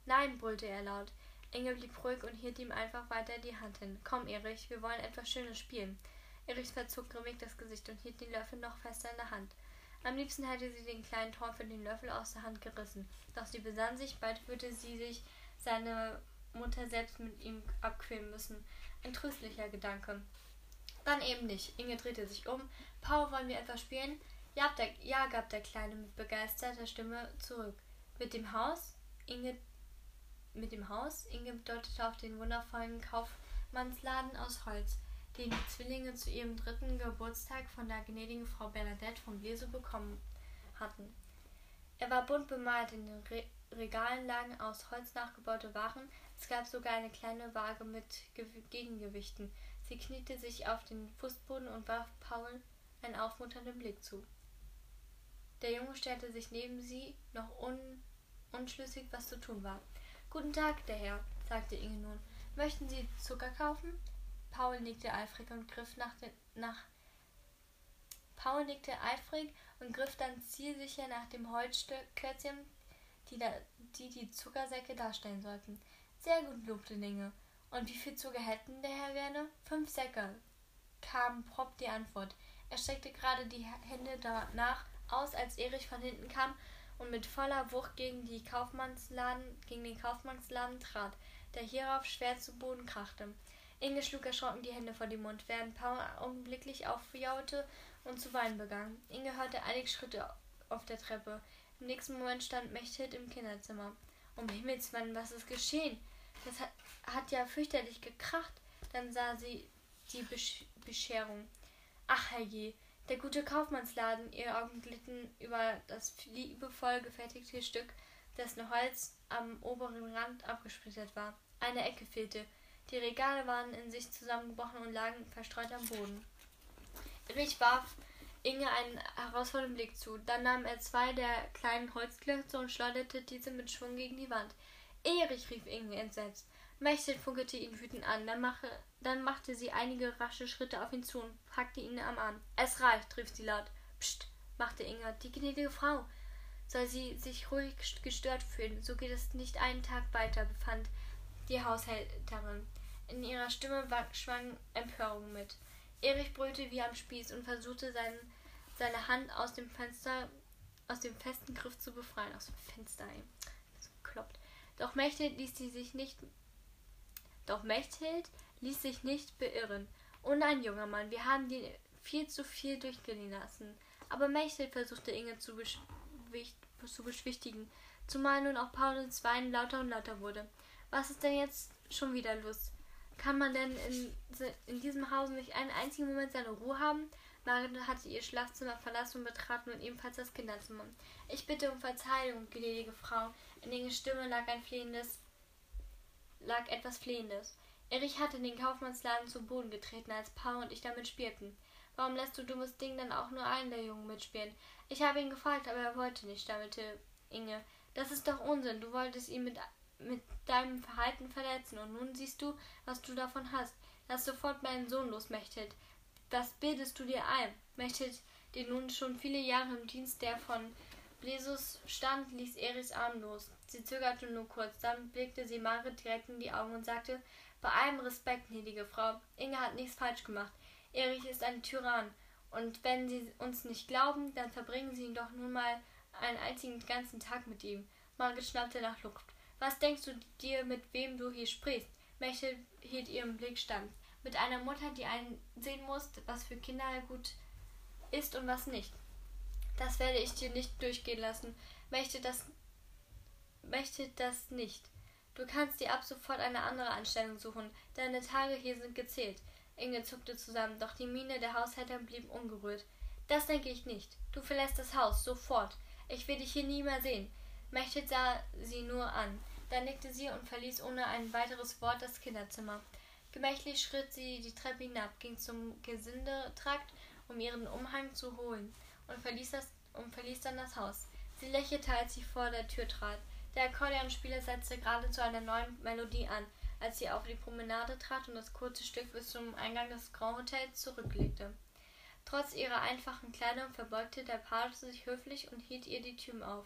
Nein, brüllte er laut. Inge blieb ruhig und hielt ihm einfach weiter die Hand hin. Komm, Erich, wir wollen etwas Schönes spielen. Erich verzog grimmig das Gesicht und hielt den Löffel noch fester in der Hand. Am liebsten hätte sie den kleinen Teufel den Löffel aus der Hand gerissen. Doch sie besann sich, bald würde sie sich seine Mutter selbst mit ihm abquälen müssen. Ein tröstlicher Gedanke. Dann eben nicht. Inge drehte sich um. Paul, wollen wir etwas spielen? Ja, der, ja, gab der Kleine mit begeisterter Stimme zurück. Mit dem Haus? Inge mit dem Haus. Inge deutete auf den wundervollen Kaufmannsladen aus Holz, den die Zwillinge zu ihrem dritten Geburtstag von der gnädigen Frau Bernadette von Bleso bekommen hatten. Er war bunt bemalt, in den Re Regalen lagen aus Holz nachgebaute Waren, es gab sogar eine kleine Waage mit Ge Gegengewichten. Sie kniete sich auf den Fußboden und warf Paul einen aufmunternden Blick zu. Der Junge stellte sich neben sie, noch un unschlüssig, was zu tun war. Guten Tag, der Herr, sagte Inge nun. Möchten Sie Zucker kaufen? Paul nickte eifrig und griff nach den, nach Paul nickte eifrig und griff dann zielsicher nach dem Holzklötzchen, die, da, die die Zuckersäcke darstellen sollten. Sehr gut, lobte Inge. Und wie viel Zucker hätten der Herr gerne? Fünf Säcke, kam prompt die Antwort. Er streckte gerade die Hände danach aus, als Erich von hinten kam und mit voller Wucht gegen, die Kaufmannsladen, gegen den Kaufmannsladen trat, der hierauf schwer zu Boden krachte. Inge schlug erschrocken die Hände vor den Mund, während Paul augenblicklich aufjaute und zu weinen begann. Inge hörte einige Schritte auf der Treppe. Im nächsten Moment stand Mechthild im Kinderzimmer. Um Himmels Willen, was ist geschehen? Das hat, hat ja fürchterlich gekracht. Dann sah sie die Besch Bescherung. Ach herrje, der gute Kaufmannsladen, ihre Augen glitten über das liebevoll gefertigte Stück, dessen Holz am oberen Rand abgesplittert war. Eine Ecke fehlte. Die Regale waren in sich zusammengebrochen und lagen verstreut am Boden. Erich warf Inge einen herausfordernden Blick zu. Dann nahm er zwei der kleinen Holzklötze und schleuderte diese mit Schwung gegen die Wand. Erich, rief Inge entsetzt. Mechthild funkelte ihn wütend an. Dann, mache, dann machte sie einige rasche Schritte auf ihn zu und packte ihn am Arm. Es reicht, rief sie laut. Psst, machte Inga. Die gnädige Frau. Soll sie sich ruhig gestört fühlen, so geht es nicht einen Tag weiter, befand die Haushälterin. In ihrer Stimme schwang Empörung mit. Erich brüllte wie am Spieß und versuchte seinen, seine Hand aus dem Fenster, aus dem festen Griff zu befreien. Aus dem Fenster, ey. Doch Mechthild ließ sie sich nicht. Doch Mechthild ließ sich nicht beirren. Oh nein, junger Mann, wir haben dir viel zu viel durchgehen lassen. Aber Mechthild versuchte Inge zu, zu beschwichtigen, zumal nun auch Paulus Wein lauter und lauter wurde. Was ist denn jetzt schon wieder los? Kann man denn in, in diesem Haus nicht einen einzigen Moment seine Ruhe haben? Margaret hatte ihr Schlafzimmer verlassen und betrat nun ebenfalls das Kinderzimmer. Ich bitte um Verzeihung, gnädige Frau. In ihrer Stimme lag ein flehendes, lag etwas Flehendes. Erich hatte den Kaufmannsladen zu Boden getreten, als Paul und ich damit spielten. Warum lässt du dummes Ding dann auch nur einen der Jungen mitspielen? Ich habe ihn gefragt, aber er wollte nicht, stammelte Inge. Das ist doch Unsinn. Du wolltest ihn mit, mit deinem Verhalten verletzen und nun siehst du, was du davon hast. Lass sofort meinen Sohn los, Mechthild. Was bildest du dir ein? Mechthild, der nun schon viele Jahre im Dienst der von Blesus stand, ließ Erichs Arm los. Sie zögerte nur kurz, dann blickte sie Marit direkt in die Augen und sagte, bei allem Respekt, gnädige Frau, Inge hat nichts falsch gemacht. Erich ist ein Tyrann. Und wenn Sie uns nicht glauben, dann verbringen Sie doch nun mal einen einzigen ganzen Tag mit ihm. Margit schnappte nach Luft. Was denkst du dir, mit wem du hier sprichst? Mechel hielt ihren Blick stand. Mit einer Mutter, die einsehen muss, was für Kinder gut ist und was nicht. Das werde ich dir nicht durchgehen lassen. Möchte das, möchte das nicht. Du kannst dir ab sofort eine andere Anstellung suchen. Deine Tage hier sind gezählt. Inge zuckte zusammen, doch die Miene der Haushälterin blieb ungerührt. Das denke ich nicht. Du verlässt das Haus, sofort. Ich will dich hier nie mehr sehen. Mechthild sah sie nur an. Dann nickte sie und verließ ohne ein weiteres Wort das Kinderzimmer. Gemächlich schritt sie die Treppe hinab, ging zum Gesindetrakt, um ihren Umhang zu holen, und verließ, das, und verließ dann das Haus. Sie lächelte, als sie vor der Tür trat. Der Akkordeonspieler setzte gerade zu einer neuen Melodie an als sie auf die Promenade trat und das kurze Stück bis zum Eingang des Grand Hotels zurücklegte. Trotz ihrer einfachen Kleidung verbeugte der Page sich höflich und hielt ihr die Tür auf.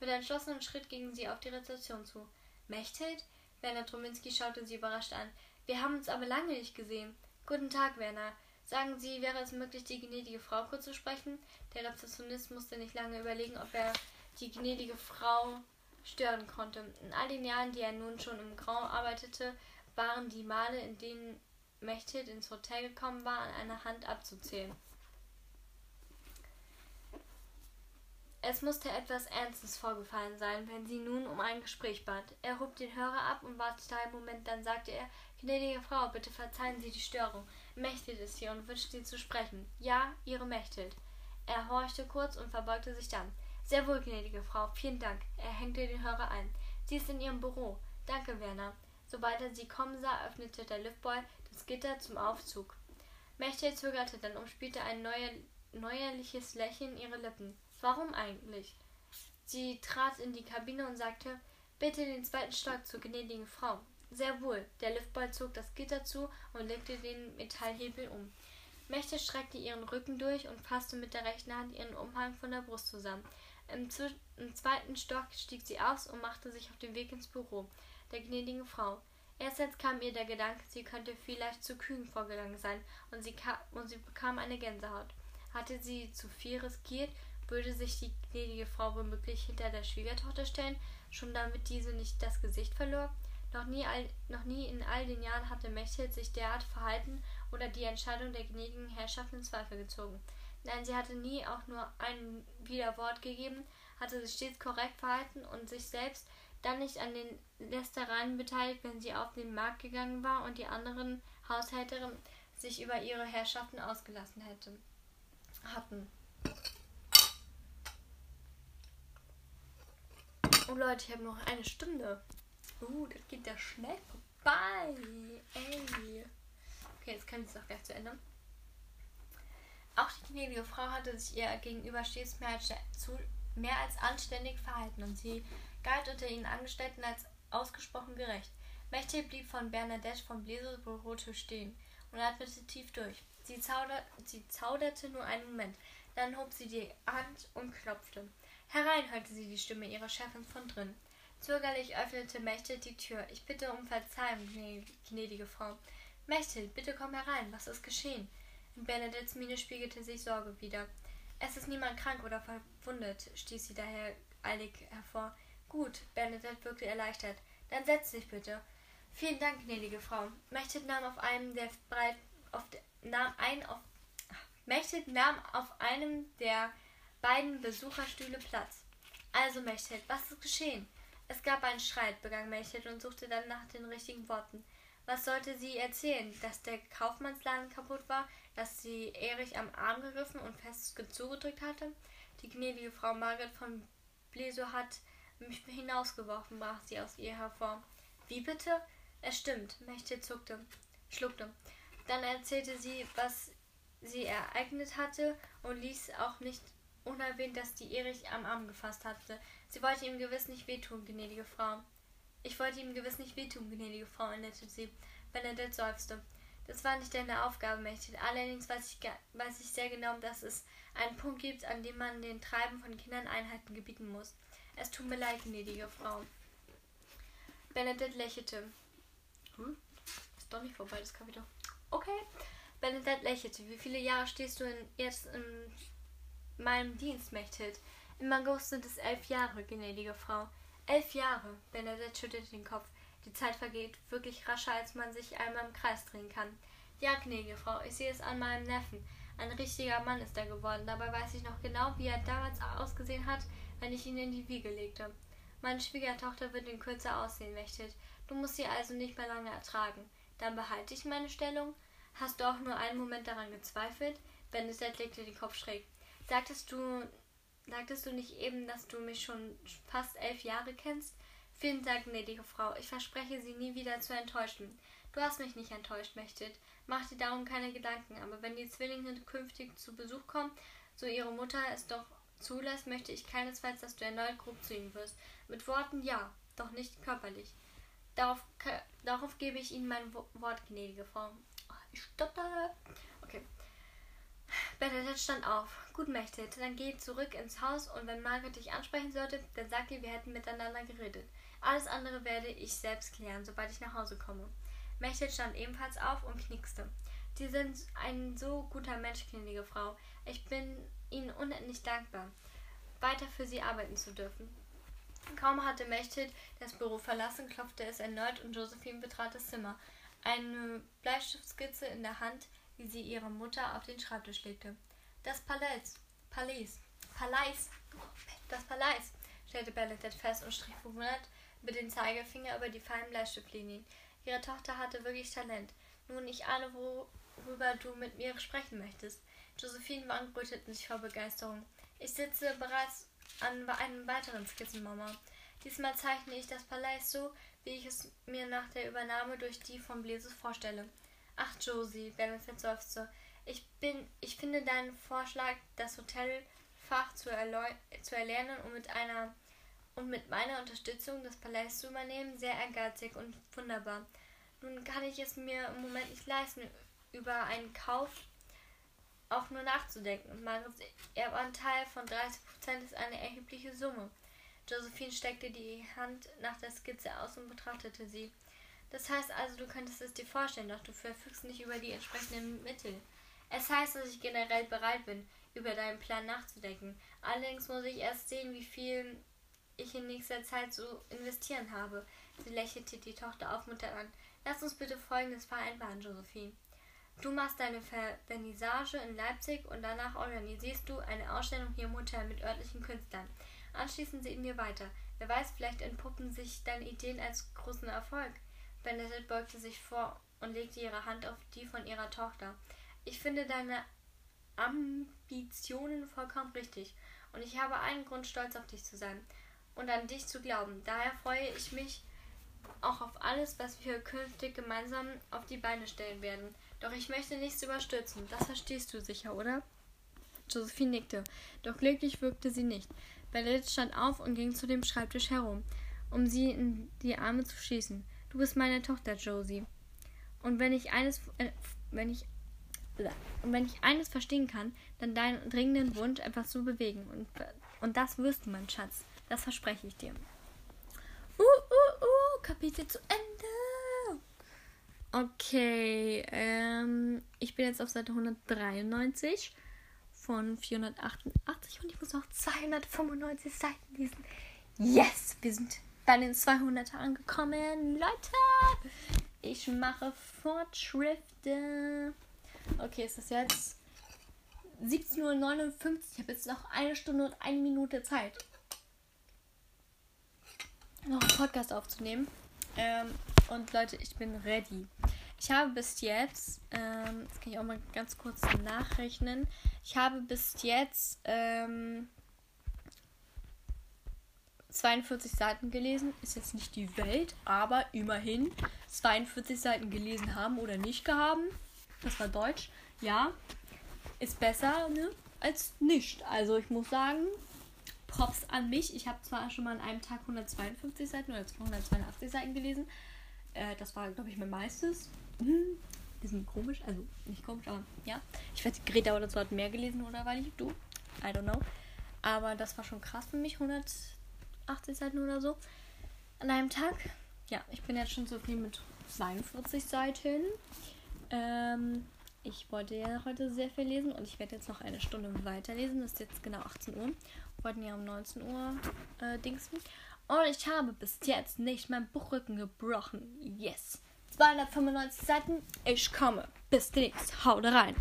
Mit entschlossenem Schritt gingen sie auf die Rezeption zu. Mechthild? Werner Truminski schaute sie überrascht an. Wir haben uns aber lange nicht gesehen. Guten Tag, Werner. Sagen Sie, wäre es möglich, die gnädige Frau kurz zu sprechen? Der Rezeptionist musste nicht lange überlegen, ob er die gnädige Frau stören konnte. In all den Jahren, die er nun schon im Grau arbeitete, waren die Male, in denen Mechthild ins Hotel gekommen war, an einer Hand abzuzählen. Es musste etwas Ernstes vorgefallen sein, wenn sie nun um ein Gespräch bat. Er hob den Hörer ab und wartete einen Moment, dann sagte er, gnädige Frau, bitte verzeihen Sie die Störung. Mechthild ist hier und wünscht Sie zu sprechen. Ja, Ihre Mechthild. Er horchte kurz und verbeugte sich dann. Sehr wohl, gnädige Frau, vielen Dank. Er hängte den Hörer ein. Sie ist in ihrem Büro. Danke, Werner. Sobald er sie kommen sah, öffnete der Liftboy das Gitter zum Aufzug. Mechthild zögerte, dann umspielte ein neuer, neuerliches Lächeln ihre Lippen. Warum eigentlich? Sie trat in die Kabine und sagte, bitte den zweiten Stock zur gnädigen Frau. Sehr wohl. Der Liftboy zog das Gitter zu und legte den Metallhebel um. Mechthild streckte ihren Rücken durch und fasste mit der rechten Hand ihren Umhang von der Brust zusammen. Im, Im, zweiten Stock stieg sie aus und machte sich auf den Weg ins Büro der gnädigen Frau. Erst jetzt kam ihr der Gedanke, sie könnte vielleicht zu kühn vorgegangen sein, und sie, und sie bekam eine Gänsehaut. Hatte sie zu viel riskiert, würde sich die gnädige Frau womöglich hinter der Schwiegertochter stellen, schon damit diese nicht das Gesicht verlor? Noch nie, all, noch nie in all den Jahren hatte Mechthild sich derart verhalten oder die Entscheidung der gnädigen Herrschaft in Zweifel gezogen. Nein, sie hatte nie auch nur ein Widerwort gegeben, hatte sich stets korrekt verhalten und sich selbst dann nicht an den Lästereien beteiligt, wenn sie auf den Markt gegangen war und die anderen Haushälterinnen sich über ihre Herrschaften ausgelassen hätte, hatten. Oh Leute, ich habe noch eine Stunde. Uh, das geht ja schnell vorbei. Ey. Okay, jetzt kann ich es auch gleich zu Ende. Auch die gnädige Frau hatte sich ihr gegenüber stets mehr als, zu, mehr als anständig verhalten und sie galt unter ihren Angestellten als ausgesprochen gerecht. Mächtig blieb von Bernadette vom Bläserbürotisch stehen und atmete tief durch. Sie, zauder, sie zauderte nur einen Moment, dann hob sie die Hand und klopfte. Herein hörte sie die Stimme ihrer Chefin von drin. Zögerlich öffnete Mechthild die Tür. Ich bitte um Verzeihung, gnädige Frau. Mechthild, bitte komm herein. Was ist geschehen? In Bernadettes Miene spiegelte sich Sorge wieder. Es ist niemand krank oder verwundet, stieß sie daher eilig hervor. Gut, Bernadette wirkte erleichtert. Dann setz dich bitte. Vielen Dank, gnädige Frau. Mechtet nahm auf einem der breit auf de, nahm ein auf Mechtet nahm auf einem der beiden Besucherstühle Platz. Also, Mechtet, was ist geschehen? Es gab einen Streit, begann Mechtet und suchte dann nach den richtigen Worten. Was sollte sie erzählen? Dass der Kaufmannsladen kaputt war, dass sie Erich am Arm gegriffen und fest zugedrückt hatte? Die gnädige Frau Margaret von Bleso hat mich hinausgeworfen, brach sie aus ihr hervor. Wie bitte? Es stimmt, Mächte zuckte, schluckte. Dann erzählte sie, was sie ereignet hatte und ließ auch nicht unerwähnt, dass die Erich am Arm gefasst hatte. Sie wollte ihm gewiss nicht wehtun, gnädige Frau. Ich wollte ihm gewiss nicht wehtun, gnädige Frau, erinnerte sie. Bernadette seufzte. Das war nicht deine Aufgabe, Mädchen. Allerdings weiß ich, weiß ich sehr genau, dass es einen Punkt gibt, an dem man den Treiben von Kindern Einheiten gebieten muss. Es tut mir leid, gnädige Frau. Bernadette lächelte. Hm? Ist doch nicht vorbei, das Kapitel. Okay. Bernadette lächelte. Wie viele Jahre stehst du in, jetzt in meinem Dienst, Mechthild? Im August sind es elf Jahre, gnädige Frau. Elf Jahre. Bernadette schüttelte den Kopf. Die Zeit vergeht wirklich rascher, als man sich einmal im Kreis drehen kann. Ja, gnädige Frau, ich sehe es an meinem Neffen. Ein richtiger Mann ist er geworden. Dabei weiß ich noch genau, wie er damals ausgesehen hat, wenn ich ihn in die Wiege legte. Meine Schwiegertochter wird in Kürze aussehen, Mechthild. Du musst sie also nicht mehr lange ertragen. Dann behalte ich meine Stellung. Hast du auch nur einen Moment daran gezweifelt? Benedette legte den Kopf schräg. Sagtest du, sagtest du nicht eben, dass du mich schon fast elf Jahre kennst? Vielen Dank, gnädige Frau. Ich verspreche, Sie nie wieder zu enttäuschen. Du hast mich nicht enttäuscht, Mechtet. Mach dir darum keine Gedanken. Aber wenn die Zwillinge künftig zu Besuch kommen, so ihre Mutter es doch zulässt, möchte ich keinesfalls, dass du erneut grob zu ihnen wirst. Mit Worten ja, doch nicht körperlich. Darauf, darauf gebe ich Ihnen mein Wort, gnädige Frau. Ich stottere. Bernadette stand auf. Gut, Mechthild, dann geh zurück ins Haus und wenn Margaret dich ansprechen sollte, dann sag ihr, wir hätten miteinander geredet. Alles andere werde ich selbst klären, sobald ich nach Hause komme. Mechthild stand ebenfalls auf und knickste. Sie sind ein so guter Mensch, gnädige Frau. Ich bin Ihnen unendlich dankbar, weiter für Sie arbeiten zu dürfen. Kaum hatte Mechthild das Büro verlassen, klopfte es erneut und Josephine betrat das Zimmer eine Bleistiftskizze in der Hand, wie sie ihre Mutter auf den Schreibtisch legte. Das Palais, Palais, Palais, das Palais, stellte Bernadette fest und strich verwundert mit dem Zeigefinger über die feinen Bleistiftlinien. Ihre Tochter hatte wirklich Talent. Nun, ich ahne, worüber du mit mir sprechen möchtest. Josephine Wangen röteten sich vor Begeisterung. Ich sitze bereits an einem weiteren Skizzen, Mama. Diesmal zeichne ich das Palais so, wie ich es mir nach der Übernahme durch die von Blesus vorstelle. Ach, Josie, Benefit seufzte. Ich bin, ich finde deinen Vorschlag, das Hotelfach zu, zu erlernen und mit einer und mit meiner Unterstützung das Palais zu übernehmen, sehr ehrgeizig und wunderbar. Nun kann ich es mir im Moment nicht leisten, über einen Kauf auch nur nachzudenken. Margarets Erbanteil von 30% ist eine erhebliche Summe. Josephine steckte die Hand nach der Skizze aus und betrachtete sie. Das heißt also, du könntest es dir vorstellen, doch du verfügst nicht über die entsprechenden Mittel. Es heißt, dass ich generell bereit bin, über deinen Plan nachzudenken. Allerdings muss ich erst sehen, wie viel ich in nächster Zeit so investieren habe. Sie lächelte die Tochter aufmunternd an. Lass uns bitte Folgendes vereinbaren, Josephine. Du machst deine Vernissage in Leipzig und danach organisierst du eine Ausstellung hier im Hotel mit örtlichen Künstlern. Anschließend sehen wir weiter. Wer weiß, vielleicht entpuppen sich deine Ideen als großen Erfolg. Benedict beugte sich vor und legte ihre Hand auf die von ihrer Tochter. Ich finde deine Ambitionen vollkommen richtig und ich habe einen Grund, stolz auf dich zu sein und an dich zu glauben. Daher freue ich mich auch auf alles, was wir künftig gemeinsam auf die Beine stellen werden. Doch ich möchte nichts überstürzen. Das verstehst du sicher, oder? Josephine nickte, doch glücklich wirkte sie nicht. Bernadette stand auf und ging zu dem Schreibtisch herum, um sie in die Arme zu schießen. Du bist meine Tochter, Josie. Und wenn ich eines, äh, wenn ich, und wenn ich eines verstehen kann, dann deinen dringenden Wunsch, etwas zu bewegen. Und, und das wirst du, mein Schatz. Das verspreche ich dir. Uh, uh, uh, Kapitel zu Ende. Okay, ähm, ich bin jetzt auf Seite 193 von 488 und ich muss noch 295 Seiten lesen. Yes, wir sind bei den 200 angekommen. Leute, ich mache Fortschritte. Okay, ist das jetzt 17.59 Uhr? Ich habe jetzt noch eine Stunde und eine Minute Zeit, noch einen Podcast aufzunehmen. Ähm, und Leute, ich bin ready. Ich habe bis jetzt, ähm, das kann ich auch mal ganz kurz nachrechnen. Ich habe bis jetzt ähm, 42 Seiten gelesen. Ist jetzt nicht die Welt, aber immerhin 42 Seiten gelesen haben oder nicht gehabt. Das war Deutsch. Ja, ist besser ne, als nicht. Also ich muss sagen, Props an mich. Ich habe zwar schon mal an einem Tag 152 Seiten oder 282 Seiten gelesen. Äh, das war, glaube ich, mein meistes. Hm, bisschen komisch, also nicht komisch, aber ja. Ich weiß, Greta oder so hat mehr gelesen oder war nicht du? I don't know. Aber das war schon krass für mich, 180 Seiten oder so. An einem Tag. Ja, ich bin jetzt schon so viel mit 42 Seiten. Ähm, ich wollte ja heute sehr viel lesen und ich werde jetzt noch eine Stunde weiterlesen. Das ist jetzt genau 18 Uhr. Wir wollten ja um 19 Uhr äh, dingsen. Und ich habe bis jetzt nicht mein Buchrücken gebrochen. Yes. 295 Seiten. Ich komme. Bis demnächst. Haut rein.